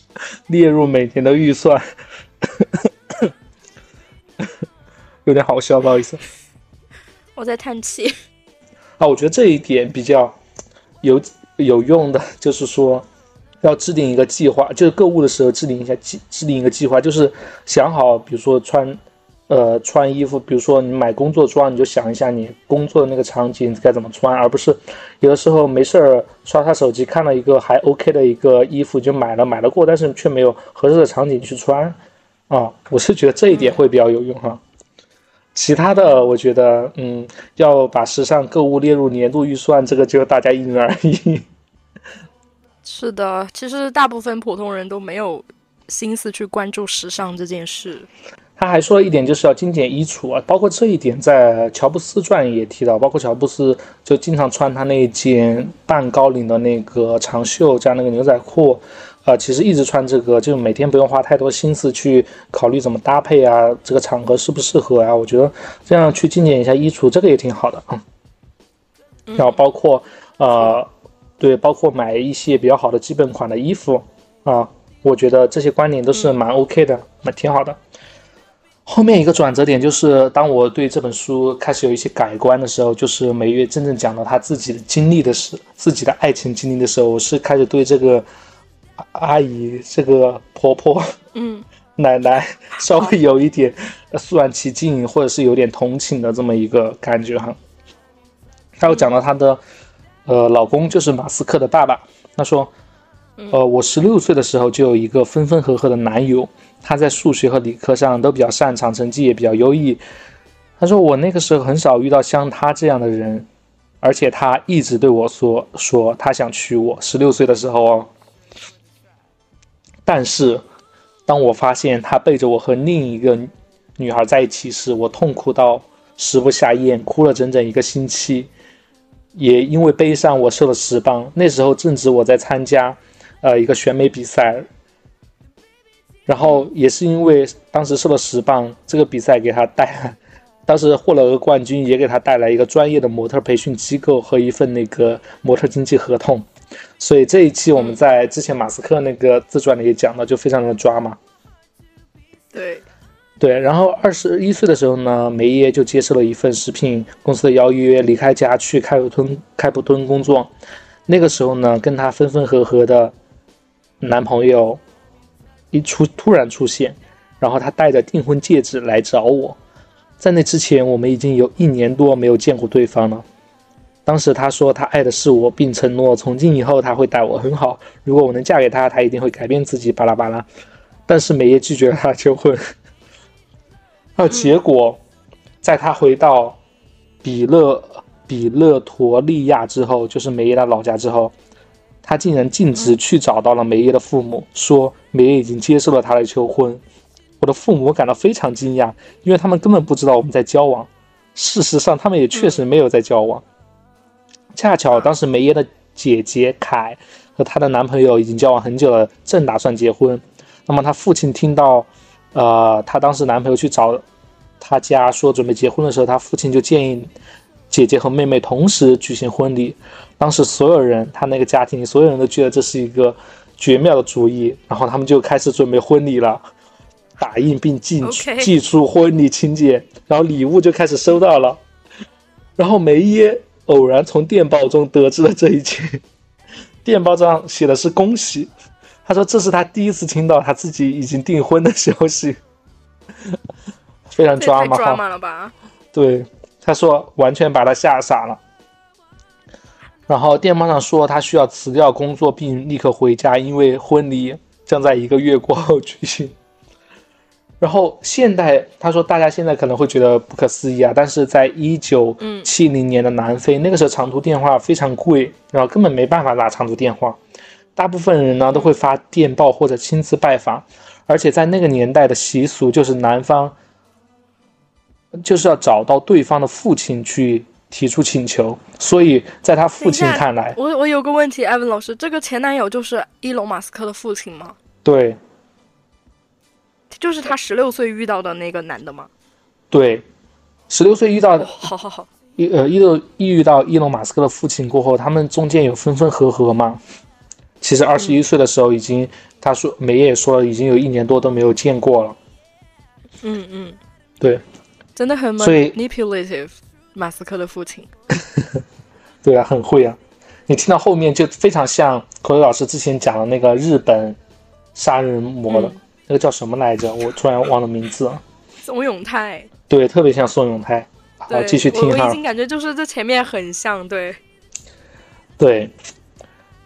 [LAUGHS] 列入每年的预算。[LAUGHS] 有点好笑，不好意思。我在叹气。啊，我觉得这一点比较有有用的，就是说要制定一个计划，就是购物的时候制定一下计，制定一个计划，就是想好，比如说穿呃穿衣服，比如说你买工作装，你就想一下你工作的那个场景该怎么穿，而不是有的时候没事儿刷刷手机，看到一个还 OK 的一个衣服就买了，买了过，但是却没有合适的场景去穿啊，我是觉得这一点会比较有用哈。其他的，我觉得，嗯，要把时尚购物列入年度预算，这个就大家因人而异。是的，其实大部分普通人都没有心思去关注时尚这件事。他还说了一点，就是要精简衣橱啊，包括这一点在乔布斯传也提到，包括乔布斯就经常穿他那件半高领的那个长袖加那个牛仔裤，啊，其实一直穿这个，就每天不用花太多心思去考虑怎么搭配啊，这个场合适不适合啊，我觉得这样去精简一下衣橱，这个也挺好的啊。然后包括呃，对，包括买一些比较好的基本款的衣服啊，我觉得这些观点都是蛮 OK 的，蛮挺好的。后面一个转折点就是，当我对这本书开始有一些改观的时候，就是每月真正讲到他自己的经历的时，自己的爱情经历的时候，我是开始对这个阿姨、这个婆婆、嗯，[LAUGHS] 奶奶稍微有一点肃然起敬，或者是有点同情的这么一个感觉哈。他又讲到她的呃老公，就是马斯克的爸爸，他说，呃，我十六岁的时候就有一个分分合合的男友。他在数学和理科上都比较擅长，成绩也比较优异。他说我那个时候很少遇到像他这样的人，而且他一直对我说说他想娶我。十六岁的时候哦，但是当我发现他背着我和另一个女孩在一起时，我痛苦到食不下咽，哭了整整一个星期。也因为悲伤，我瘦了十磅。那时候正值我在参加呃一个选美比赛。然后也是因为当时瘦了十磅，这个比赛给他带，当时获了个冠军，也给他带来一个专业的模特培训机构和一份那个模特经纪合同。所以这一期我们在之前马斯克那个自传里也讲到，就非常的抓嘛。对，对。然后二十一岁的时候呢，梅耶就接受了一份食品公司的邀约，离开家去开普敦开普敦工作。那个时候呢，跟她分分合合的男朋友。一出突然出现，然后他带着订婚戒指来找我，在那之前我们已经有一年多没有见过对方了。当时他说他爱的是我，并承诺从今以后他会待我很好，如果我能嫁给他，他一定会改变自己。巴拉巴拉。但是美叶拒绝了他求婚。[LAUGHS] 那结果，在他回到比勒比勒陀利亚之后，就是美叶的老家之后。他竟然径直去找到了梅耶的父母，说梅耶已经接受了他的求婚。我的父母感到非常惊讶，因为他们根本不知道我们在交往。事实上，他们也确实没有在交往。恰巧当时梅耶的姐姐凯和她的男朋友已经交往很久了，正打算结婚。那么她父亲听到，呃，她当时男朋友去找她家说准备结婚的时候，她父亲就建议姐姐和妹妹同时举行婚礼。当时所有人，她那个家庭所有人都觉得这是一个绝妙的主意，然后他们就开始准备婚礼了，打印并寄寄出婚礼请柬，然后礼物就开始收到了。然后梅耶偶然从电报中得知了这一切，[LAUGHS] 电报上写的是恭喜，他说这是他第一次听到他自己已经订婚的消息，[LAUGHS] 非常抓马了吧？对，他说完全把他吓傻了。然后电报上说他需要辞掉工作并立刻回家，因为婚礼将在一个月过后举行。然后现代他说大家现在可能会觉得不可思议啊，但是在一九七零年的南非，那个时候长途电话非常贵，然后根本没办法打长途电话，大部分人呢都会发电报或者亲自拜访，而且在那个年代的习俗就是男方就是要找到对方的父亲去。提出请求，所以在他父亲看来，我我有个问题，艾文老师，这个前男友就是伊隆马斯克的父亲吗？对，就是他十六岁遇到的那个男的吗？对，十六岁遇到的，好好好，一呃伊隆遇到伊隆马斯克的父亲过后，他们中间有分分合合吗？其实二十一岁的时候已经，他说梅也说了，已经有一年多都没有见过了。嗯嗯，对，真的很 manipulative。马斯克的父亲，[LAUGHS] 对啊，很会啊！你听到后面就非常像口语老师之前讲的那个日本杀人魔的那个叫什么来着？我突然忘了名字。宋永泰。对，特别像宋永泰。好，继续听哈。我已经感觉就是这前面很像，对。对。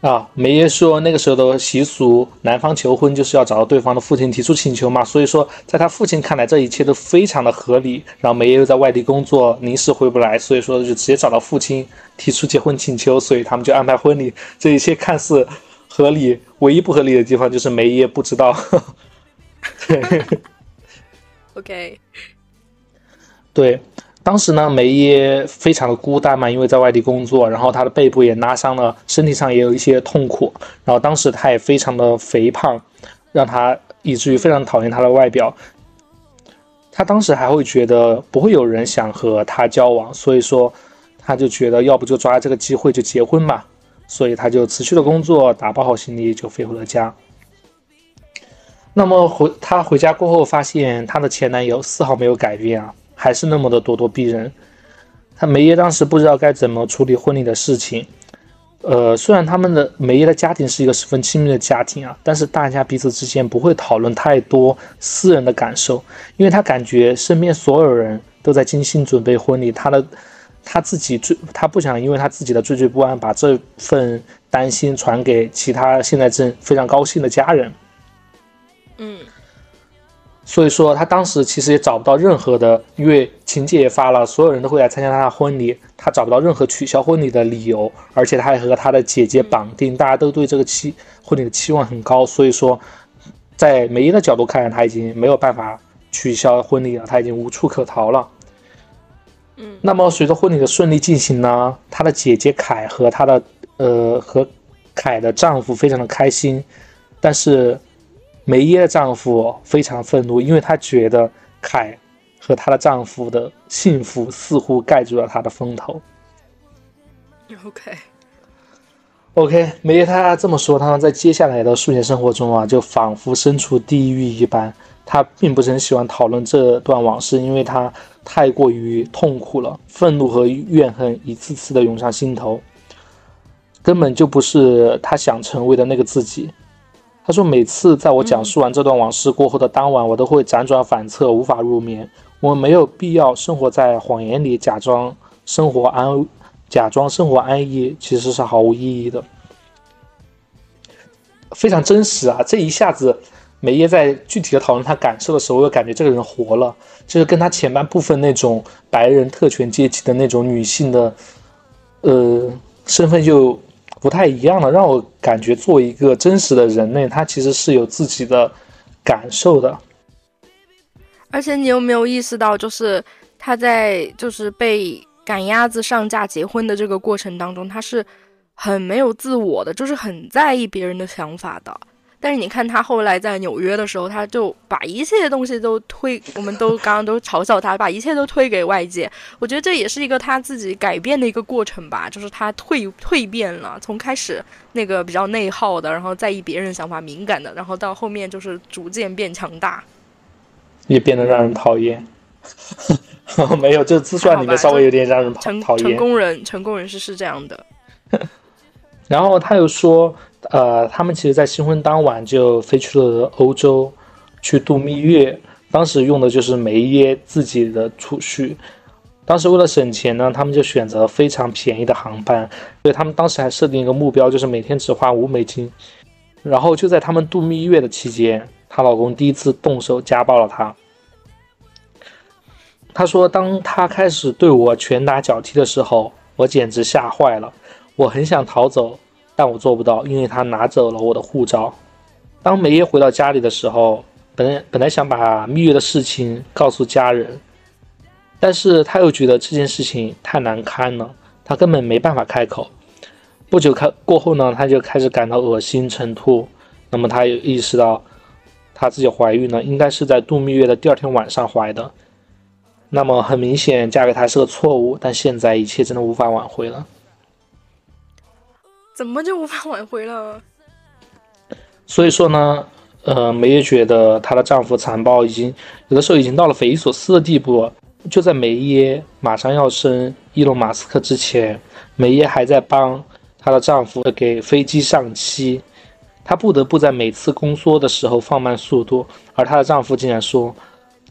啊，梅耶说那个时候的习俗，男方求婚就是要找到对方的父亲提出请求嘛，所以说在他父亲看来，这一切都非常的合理。然后梅耶又在外地工作，临时回不来，所以说就直接找到父亲提出结婚请求，所以他们就安排婚礼。这一切看似合理，唯一不合理的地方就是梅耶不知道。[LAUGHS] OK，对，当时呢，梅耶非常的孤单嘛，因为在外地工作，然后他的背部也拉伤了，身体上也有一些痛苦，然后当时他也非常的肥胖，让他以至于非常讨厌他的外表。他当时还会觉得不会有人想和他交往，所以说他就觉得要不就抓这个机会就结婚吧，所以他就辞去了工作，打包好行李就飞回了家。那么回她回家过后，发现她的前男友丝毫没有改变啊，还是那么的咄咄逼人。他梅耶当时不知道该怎么处理婚礼的事情。呃，虽然他们的梅耶的家庭是一个十分亲密的家庭啊，但是大家彼此之间不会讨论太多私人的感受，因为他感觉身边所有人都在精心准备婚礼，他的他自己最他不想因为他自己的惴惴不安把这份担心传给其他现在正非常高兴的家人。嗯，所以说他当时其实也找不到任何的，因为秦姐也发了，所有人都会来参加他的婚礼，他找不到任何取消婚礼的理由，而且他还和他的姐姐绑定，大家都对这个期婚礼的期望很高，所以说，在梅耶的角度看来，他已经没有办法取消婚礼了，他已经无处可逃了。嗯，那么随着婚礼的顺利进行呢，他的姐姐凯和他的呃和凯的丈夫非常的开心，但是。梅耶的丈夫非常愤怒，因为他觉得凯和她的丈夫的幸福似乎盖住了她的风头。OK，OK，梅耶她这么说，他在接下来的数年生活中啊，就仿佛身处地狱一般。她并不是很喜欢讨论这段往事，因为她太过于痛苦了，愤怒和怨恨一次次的涌上心头，根本就不是他想成为的那个自己。他说：“每次在我讲述完这段往事过后的当晚，我都会辗转反侧，无法入眠。我们没有必要生活在谎言里，假装生活安，假装生活安逸，其实是毫无意义的。非常真实啊！这一下子，梅耶在具体的讨论他感受的时候，我又感觉这个人活了，就是跟他前半部分那种白人特权阶级的那种女性的，呃，身份就。”不太一样的，让我感觉做一个真实的人类，他其实是有自己的感受的。而且你有没有意识到，就是他在就是被赶鸭子上架结婚的这个过程当中，他是很没有自我的，就是很在意别人的想法的。但是你看他后来在纽约的时候，他就把一切东西都推，我们都刚刚都嘲笑他，把一切都推给外界。我觉得这也是一个他自己改变的一个过程吧，就是他蜕蜕变了，从开始那个比较内耗的，然后在意别人想法敏感的，然后到后面就是逐渐变强大，也变得让人讨厌。[LAUGHS] 没有，就自传里面稍微有点让人讨讨厌。成功人，成功人士是这样的。[LAUGHS] 然后他又说。呃，他们其实，在新婚当晚就飞去了欧洲，去度蜜月。当时用的就是梅耶自己的储蓄。当时为了省钱呢，他们就选择非常便宜的航班。所以他们当时还设定一个目标，就是每天只花五美金。然后就在他们度蜜月的期间，她老公第一次动手家暴了她。她说：“当他开始对我拳打脚踢的时候，我简直吓坏了。我很想逃走。”但我做不到，因为他拿走了我的护照。当梅耶回到家里的时候，本来本来想把蜜月的事情告诉家人，但是他又觉得这件事情太难堪了，他根本没办法开口。不久开过后呢，他就开始感到恶心、晨吐。那么他又意识到，他自己怀孕呢，应该是在度蜜月的第二天晚上怀的。那么很明显，嫁给他是个错误，但现在一切真的无法挽回了。怎么就无法挽回了？所以说呢，呃，梅耶觉得她的丈夫残暴，已经有的时候已经到了匪夷所思的地步。就在梅耶马上要生伊隆马斯克之前，梅耶还在帮她的丈夫给飞机上漆，她不得不在每次宫缩的时候放慢速度，而她的丈夫竟然说：“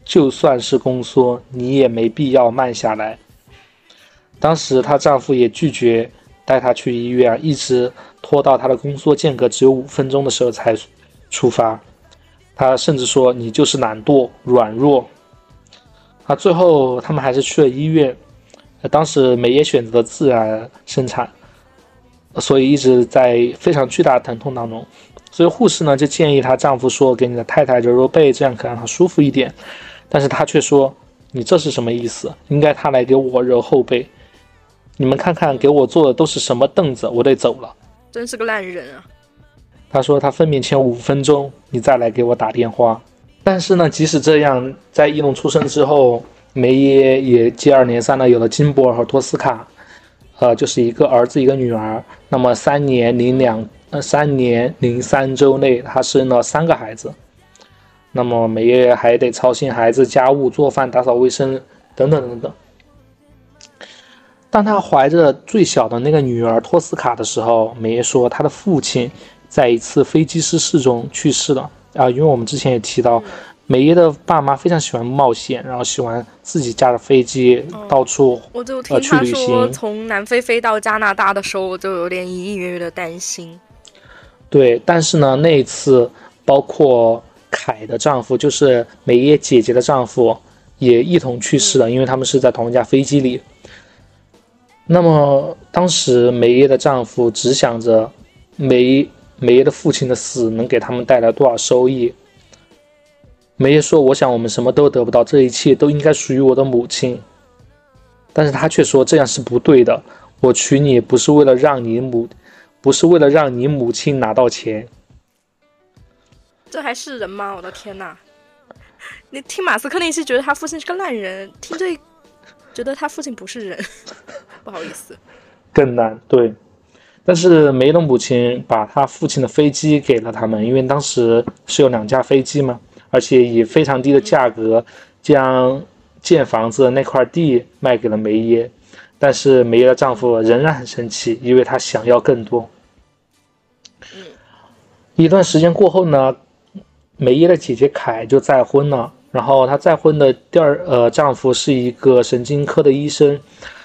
就算是宫缩，你也没必要慢下来。”当时她丈夫也拒绝。带她去医院，一直拖到她的工作间隔只有五分钟的时候才出发。他甚至说：“你就是懒惰、软弱。”啊，最后他们还是去了医院。当时梅耶选择自然生产。所以一直在非常巨大的疼痛当中。所以护士呢就建议她丈夫说：“给你的太太揉揉背，这样可让她舒服一点。”但是她却说：“你这是什么意思？应该她来给我揉后背。你们看看给我坐的都是什么凳子，我得走了。”真是个烂人啊！他说他分娩前五分钟你再来给我打电话。但是呢，即使这样，在伊隆出生之后，梅耶也接二连三的有了金博尔和托斯卡，呃，就是一个儿子一个女儿。那么三年零两呃三年零三周内，他生了三个孩子。那么梅耶还得操心孩子家务、做饭、打扫卫生等等等等。当他怀着最小的那个女儿托斯卡的时候，梅耶说她的父亲在一次飞机失事中去世了。啊，因为我们之前也提到，梅耶的爸妈非常喜欢冒险，然后喜欢自己驾着飞机到处我就听他说从南非飞到加拿大的时候，我就有点隐隐约约的担心。对，但是呢，那一次包括凯的丈夫，就是梅耶姐姐的丈夫，也一同去世了，因为他们是在同一架飞机里。那么当时梅耶的丈夫只想着梅。梅耶的父亲的死能给他们带来多少收益？梅耶说：“我想我们什么都得不到，这一切都应该属于我的母亲。”但是他却说这样是不对的。我娶你不是为了让你母，不是为了让你母亲拿到钱。这还是人吗？我的天哪！你听马斯克那期觉得他父亲是个烂人，听这觉得他父亲不是人，[LAUGHS] 不好意思。更难对。但是梅的母亲把他父亲的飞机给了他们，因为当时是有两架飞机嘛，而且以非常低的价格将建房子的那块地卖给了梅耶。但是梅耶的丈夫仍然很生气，因为他想要更多。一段时间过后呢，梅耶的姐姐凯就再婚了，然后她再婚的第二呃丈夫是一个神经科的医生。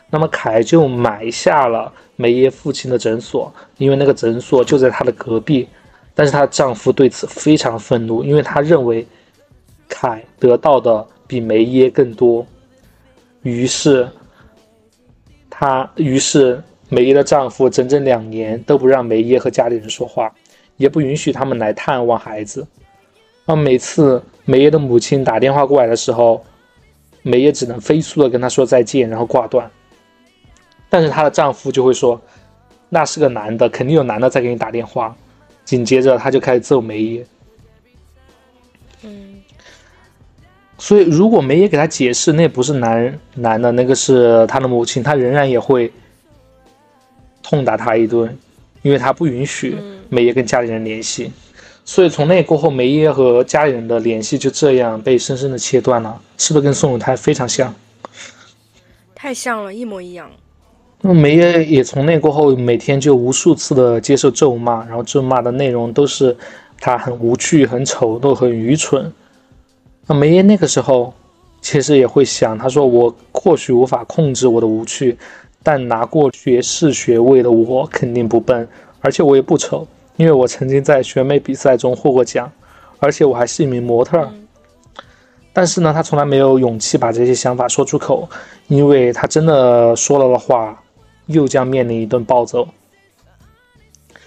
那么凯就买下了梅耶父亲的诊所，因为那个诊所就在她的隔壁。但是她的丈夫对此非常愤怒，因为他认为凯得到的比梅耶更多。于是，他于是梅耶的丈夫整整两年都不让梅耶和家里人说话，也不允许他们来探望孩子。而每次梅耶的母亲打电话过来的时候，梅耶只能飞速的跟他说再见，然后挂断。但是她的丈夫就会说：“那是个男的，肯定有男的在给你打电话。”紧接着她就开始揍梅耶。嗯，所以如果梅耶给她解释那不是男男的，那个是她的母亲，她仍然也会痛打他一顿，因为她不允许梅耶跟家里人联系。所以从那过后，梅耶和家里人的联系就这样被深深的切断了，是不是跟宋永泰非常像？太像了，一模一样。那么梅耶也从那过后，每天就无数次的接受咒骂，然后咒骂的内容都是他很无趣、很丑陋、很愚蠢。那梅耶那个时候其实也会想，他说：“我或许无法控制我的无趣，但拿过学士学位的我肯定不笨，而且我也不丑，因为我曾经在选美比赛中获过奖，而且我还是一名模特。”但是呢，他从来没有勇气把这些想法说出口，因为他真的说了的话。又将面临一顿暴揍。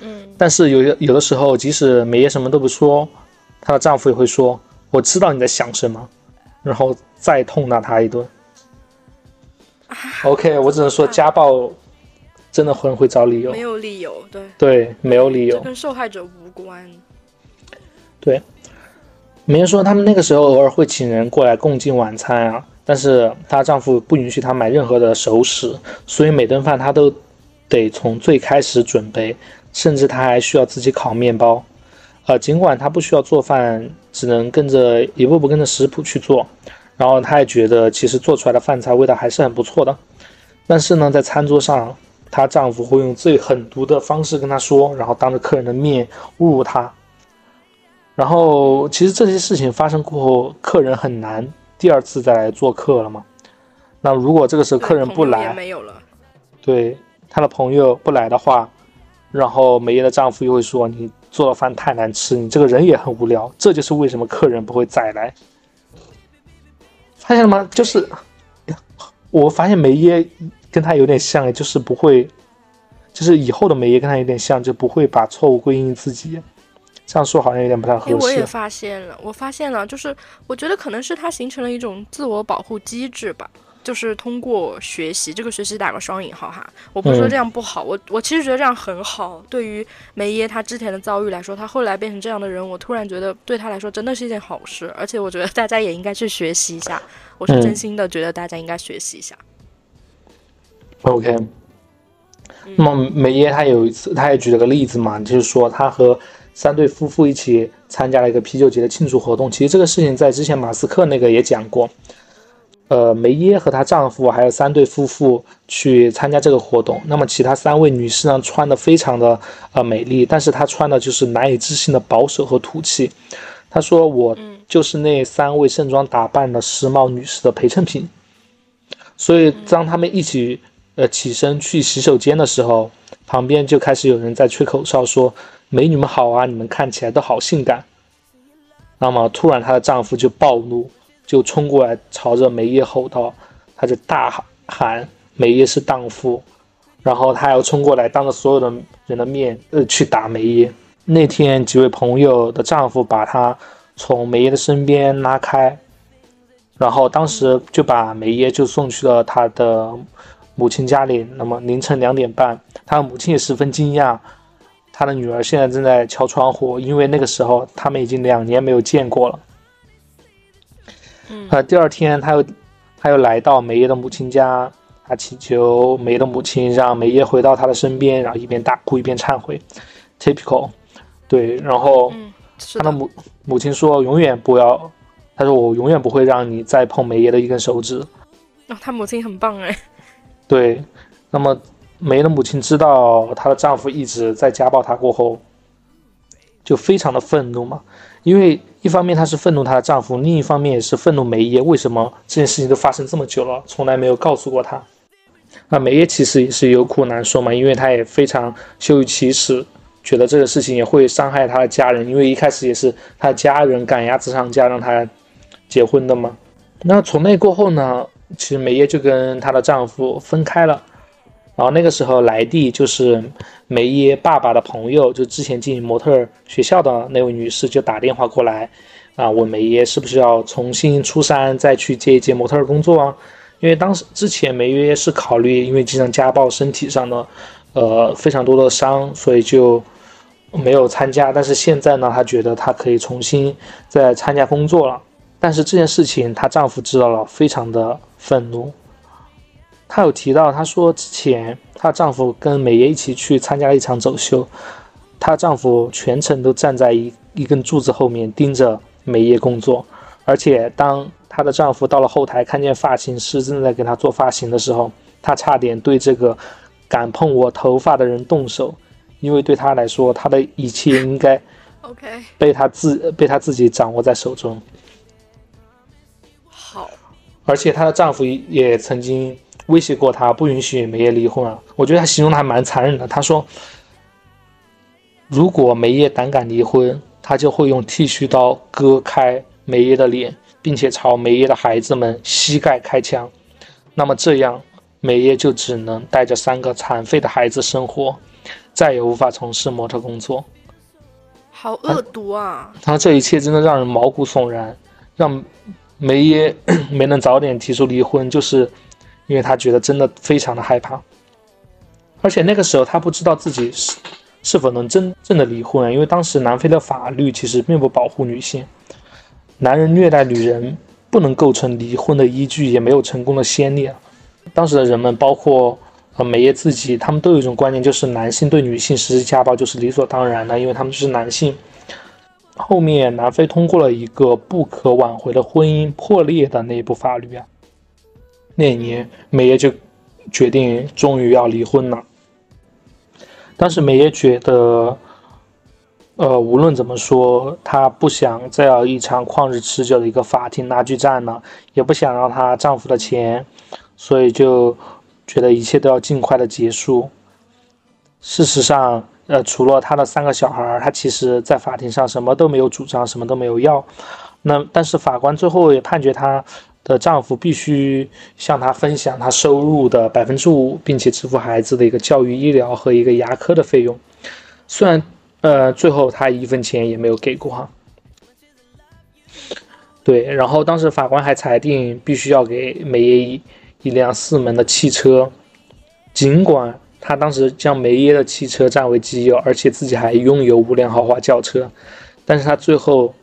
嗯，但是有有的时候，即使梅耶什么都不说，她的丈夫也会说：“我知道你在想什么。”然后再痛打她一顿。OK，我只能说家暴真的很会找理由，没有理由，对对，没有理由，跟受害者无关。对，没人说他们那个时候偶尔会请人过来共进晚餐啊。但是她丈夫不允许她买任何的熟食，所以每顿饭她都得从最开始准备，甚至她还需要自己烤面包。呃，尽管她不需要做饭，只能跟着一步步跟着食谱去做，然后她也觉得其实做出来的饭菜味道还是很不错的。但是呢，在餐桌上，她丈夫会用最狠毒的方式跟她说，然后当着客人的面侮辱她。然后其实这些事情发生过后，客人很难。第二次再来做客了嘛？那如果这个时候客人不来，没有了。对他的朋友不来的话，然后梅耶的丈夫又会说：“你做的饭太难吃，你这个人也很无聊。”这就是为什么客人不会再来。发现了吗？就是，我发现梅耶跟他有点像，就是不会，就就是以后的梅耶跟他有点像，就不会把错误归因自己。这样说好像有点不太合适。我也发现了，我发现了，就是我觉得可能是他形成了一种自我保护机制吧。就是通过学习，这个学习打个双引号哈，我不说这样不好，我我其实觉得这样很好。对于梅耶他之前的遭遇来说，他后来变成这样的人，我突然觉得对他来说真的是一件好事，而且我觉得大家也应该去学习一下。我是真心的觉得大家应该学习一下。OK，那么梅耶他有一次他也举了个例子嘛，就是说他和三对夫妇一起参加了一个啤酒节的庆祝活动。其实这个事情在之前马斯克那个也讲过。呃，梅耶和她丈夫还有三对夫妇去参加这个活动。那么其他三位女士呢，穿的非常的呃美丽，但是她穿的就是难以置信的保守和土气。她说：“我就是那三位盛装打扮的时髦女士的陪衬品。”所以当他们一起呃起身去洗手间的时候，旁边就开始有人在吹口哨说：“美女们好啊，你们看起来都好性感。”那么突然她的丈夫就暴怒。就冲过来，朝着梅耶吼道：“他就大喊梅耶是荡妇，然后他要冲过来，当着所有的人的面，呃，去打梅耶。那天，几位朋友的丈夫把他从梅耶的身边拉开，然后当时就把梅耶就送去了他的母亲家里。那么凌晨两点半，他的母亲也十分惊讶，他的女儿现在正在敲窗户，因为那个时候他们已经两年没有见过了。”啊，第二天他又他又来到梅耶的母亲家，他祈求梅耶的母亲让梅耶回到他的身边，然后一边大哭一边忏悔，typical，对，然后他的母母亲说永远不要，他说我永远不会让你再碰梅耶的一根手指。哦，他母亲很棒哎。对，那么梅的母亲知道她的丈夫一直在家暴她过后，就非常的愤怒嘛。因为一方面她是愤怒她的丈夫，另一方面也是愤怒梅耶，为什么这件事情都发生这么久了，从来没有告诉过她？那梅耶其实也是有苦难说嘛，因为她也非常羞于启齿，觉得这个事情也会伤害她的家人，因为一开始也是她的家人赶鸭子上架让她结婚的嘛。那从那过后呢，其实梅耶就跟她的丈夫分开了。然后那个时候，莱蒂就是梅耶爸爸的朋友，就之前进模特学校的那位女士，就打电话过来，啊，问梅耶是不是要重新出山，再去接一接模特工作啊？因为当时之前梅耶是考虑，因为经常家暴，身体上的，呃，非常多的伤，所以就没有参加。但是现在呢，她觉得她可以重新再参加工作了。但是这件事情她丈夫知道了，非常的愤怒。她有提到，她说之前她丈夫跟美爷一起去参加了一场走秀，她丈夫全程都站在一一根柱子后面盯着美爷工作，而且当她的丈夫到了后台看见发型师正在给她做发型的时候，她差点对这个敢碰我头发的人动手，因为对她来说，她的一切应该 OK 被她自被她自己掌握在手中。好，而且她的丈夫也曾经。威胁过他，不允许梅耶离婚啊！我觉得他形容的还蛮残忍的。他说，如果梅耶胆敢离婚，他就会用剃须刀割开梅耶的脸，并且朝梅耶的孩子们膝盖开枪。那么这样，梅耶就只能带着三个残废的孩子生活，再也无法从事模特工作。好恶毒啊！他这一切真的让人毛骨悚然，让梅耶 [COUGHS] 没能早点提出离婚，就是。因为他觉得真的非常的害怕，而且那个时候他不知道自己是是否能真正的离婚，因为当时南非的法律其实并不保护女性，男人虐待女人不能构成离婚的依据，也没有成功的先例。当时的人们，包括呃梅耶自己，他们都有一种观念，就是男性对女性实施家暴就是理所当然的，因为他们就是男性。后面南非通过了一个不可挽回的婚姻破裂的那一部法律啊。那年，美爷就决定终于要离婚了。当时，美爷觉得，呃，无论怎么说，她不想再要一场旷日持久的一个法庭拉锯战了，也不想让她丈夫的钱，所以就觉得一切都要尽快的结束。事实上，呃，除了她的三个小孩，她其实在法庭上什么都没有主张，什么都没有要。那但是法官最后也判决她。的丈夫必须向她分享她收入的百分之五，并且支付孩子的一个教育、医疗和一个牙科的费用。虽然，呃，最后她一分钱也没有给过哈。对，然后当时法官还裁定必须要给梅耶一一辆四门的汽车，尽管他当时将梅耶的汽车占为己有，而且自己还拥有五辆豪华轿车，但是他最后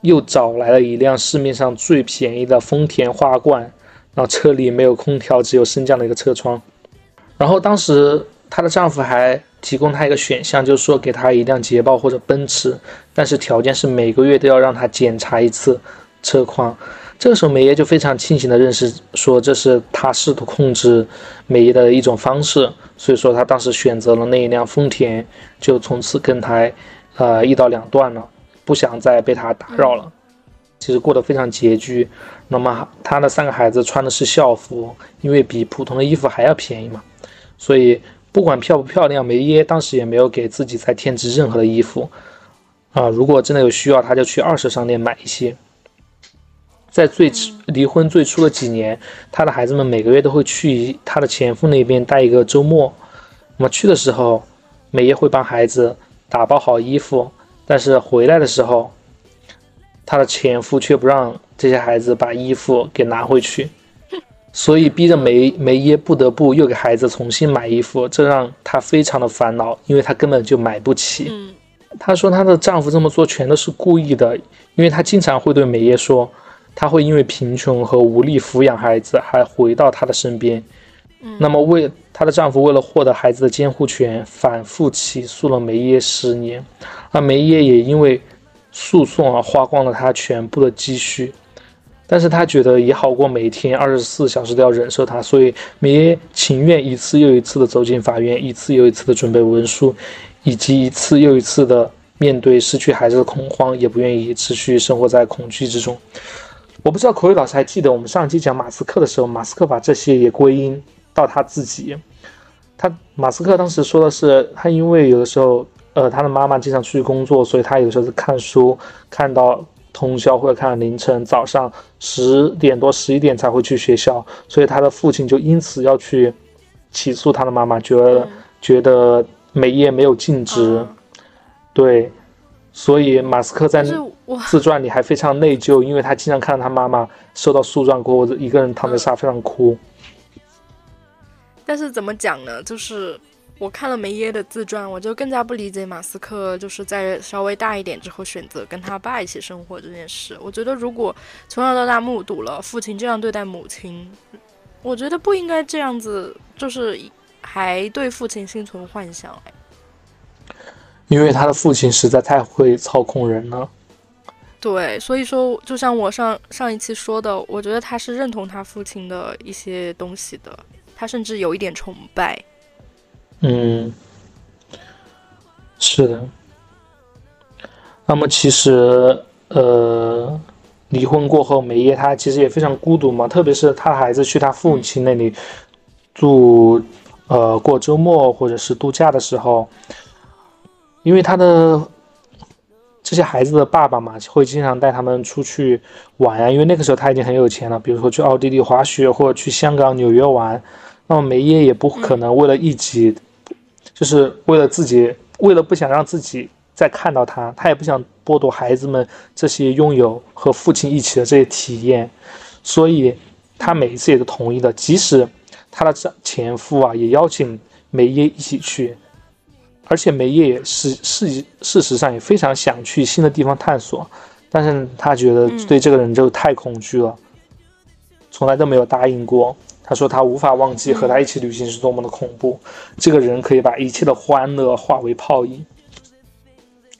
又找来了一辆市面上最便宜的丰田花冠，然后车里没有空调，只有升降的一个车窗，然后当时她的丈夫还。提供她一个选项，就是说给她一辆捷豹或者奔驰，但是条件是每个月都要让他检查一次车况。这个时候，梅耶就非常清醒的认识说这是他试图控制梅耶的一种方式，所以说他当时选择了那一辆丰田，就从此跟他呃一刀两断了，不想再被他打扰了。其实过得非常拮据。那么他的三个孩子穿的是校服，因为比普通的衣服还要便宜嘛，所以。不管漂不漂亮，梅耶当时也没有给自己再添置任何的衣服啊。如果真的有需要，他就去二手商店买一些。在最离婚最初的几年，他的孩子们每个月都会去他的前夫那边待一个周末。那么去的时候，梅耶会帮孩子打包好衣服，但是回来的时候，他的前夫却不让这些孩子把衣服给拿回去。[LAUGHS] 所以逼着梅梅耶不得不又给孩子重新买衣服，这让她非常的烦恼，因为她根本就买不起。她说她的丈夫这么做全都是故意的，因为她经常会对梅耶说，她会因为贫穷和无力抚养孩子，还回到她的身边。那么为她的丈夫为了获得孩子的监护权，反复起诉了梅耶十年，而梅耶也因为诉讼而花光了她全部的积蓄。但是她觉得也好过每天二十四小时都要忍受他，所以梅耶情愿一次又一次的走进法院，一次又一次的准备文书，以及一次又一次的面对失去孩子的恐慌，也不愿意持续生活在恐惧之中。我不知道口语老师还记得我们上期讲马斯克的时候，马斯克把这些也归因到他自己。他马斯克当时说的是，他因为有的时候，呃，他的妈妈经常出去工作，所以他有时候是看书看到。通宵或者看到凌晨，早上十点多、十一点才会去学校，所以他的父亲就因此要去起诉他的妈妈，觉得觉得美业没有尽职。对，所以马斯克在自传里还非常内疚，因为他经常看到他妈妈受到诉状过后，一个人躺在沙发上哭。但是怎么讲呢？就是。我看了梅耶的自传，我就更加不理解马斯克就是在稍微大一点之后选择跟他爸一起生活这件事。我觉得如果从小到大目睹了父亲这样对待母亲，我觉得不应该这样子，就是还对父亲心存幻想。因为他的父亲实在太会操控人了。对，所以说，就像我上上一期说的，我觉得他是认同他父亲的一些东西的，他甚至有一点崇拜。嗯，是的。那么其实，呃，离婚过后，梅耶他其实也非常孤独嘛，特别是她孩子去他父亲那里住，呃，过周末或者是度假的时候，因为他的这些孩子的爸爸嘛，会经常带他们出去玩呀，因为那个时候他已经很有钱了，比如说去奥地利滑雪或者去香港、纽约玩，那么梅耶也不可能为了一己。就是为了自己，为了不想让自己再看到他，他也不想剥夺孩子们这些拥有和父亲一起的这些体验，所以他每一次也都同意的。即使他的丈前夫啊也邀请梅耶一起去，而且梅耶也是事事实上也非常想去新的地方探索，但是他觉得对这个人就太恐惧了，从来都没有答应过。他说他无法忘记和他一起旅行是多么的恐怖，这个人可以把一切的欢乐化为泡影。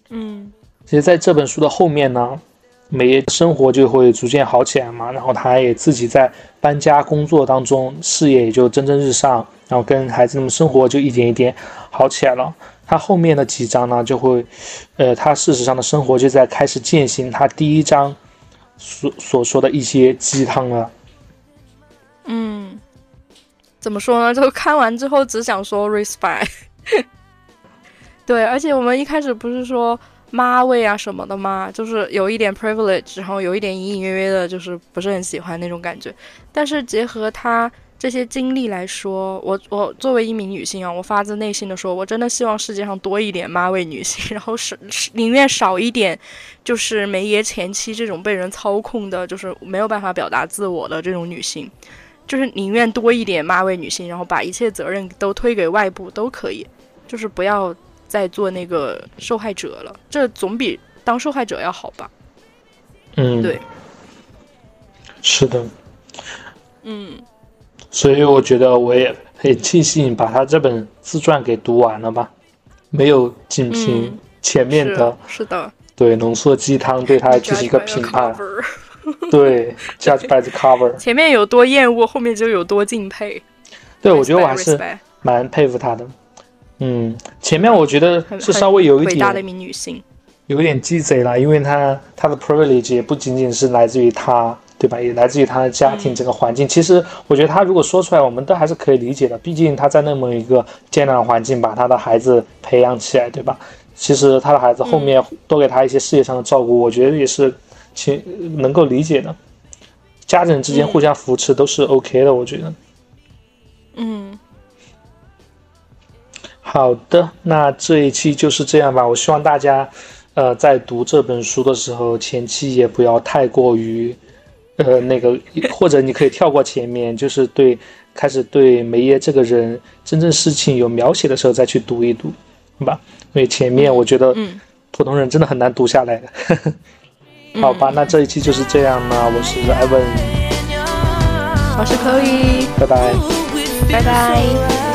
嗯，其实在这本书的后面呢，梅耶生活就会逐渐好起来嘛，然后他也自己在搬家工作当中，事业也就蒸蒸日上，然后跟孩子们生活就一点一点好起来了。他后面的几章呢，就会，呃，他事实上的生活就在开始践行他第一章所所说的一些鸡汤了。嗯，怎么说呢？[LAUGHS] 就看完之后只想说 respect。[LAUGHS] 对，而且我们一开始不是说，妈味啊什么的吗？就是有一点 privilege，然后有一点隐隐约约的，就是不是很喜欢那种感觉。但是结合他这些经历来说，我我作为一名女性啊，我发自内心的说，我真的希望世界上多一点妈味女性，[LAUGHS] 然后是宁愿少一点，就是梅爷前妻这种被人操控的，就是没有办法表达自我的这种女性。就是宁愿多一点妈味女性，然后把一切责任都推给外部都可以，就是不要再做那个受害者了，这总比当受害者要好吧？嗯，对，是的，嗯，所以我觉得我也很庆幸把他这本自传给读完了吧，没有仅凭前面的，是的，对浓缩鸡汤对他 [LAUGHS] 进行一个评判。[LAUGHS] 对，judge by the cover。前面有多厌恶，后面就有多敬佩。对，我觉得我还是蛮佩服她的。嗯，前面我觉得是稍微有一点伟大的一名女性，有点鸡贼了，因为她她的 privilege 也不仅仅是来自于她，对吧？也来自于她的家庭整个环境。其实我觉得她如果说出来，我们都还是可以理解的。毕竟她在那么一个艰难的环境把她的孩子培养起来，对吧？其实她的孩子后面多给她一些事业上的照顾，我觉得也是。其能够理解的，家人之间互相扶持都是 OK 的，我觉得。嗯，好的，那这一期就是这样吧。我希望大家，呃，在读这本书的时候，前期也不要太过于，呃，那个，或者你可以跳过前面，就是对开始对梅耶这个人真正事情有描写的时候再去读一读，好吧？因为前面我觉得，普通人真的很难读下来的。[LAUGHS] 好吧，那这一期就是这样了。我是艾文，我是 Chloe，拜拜，拜拜。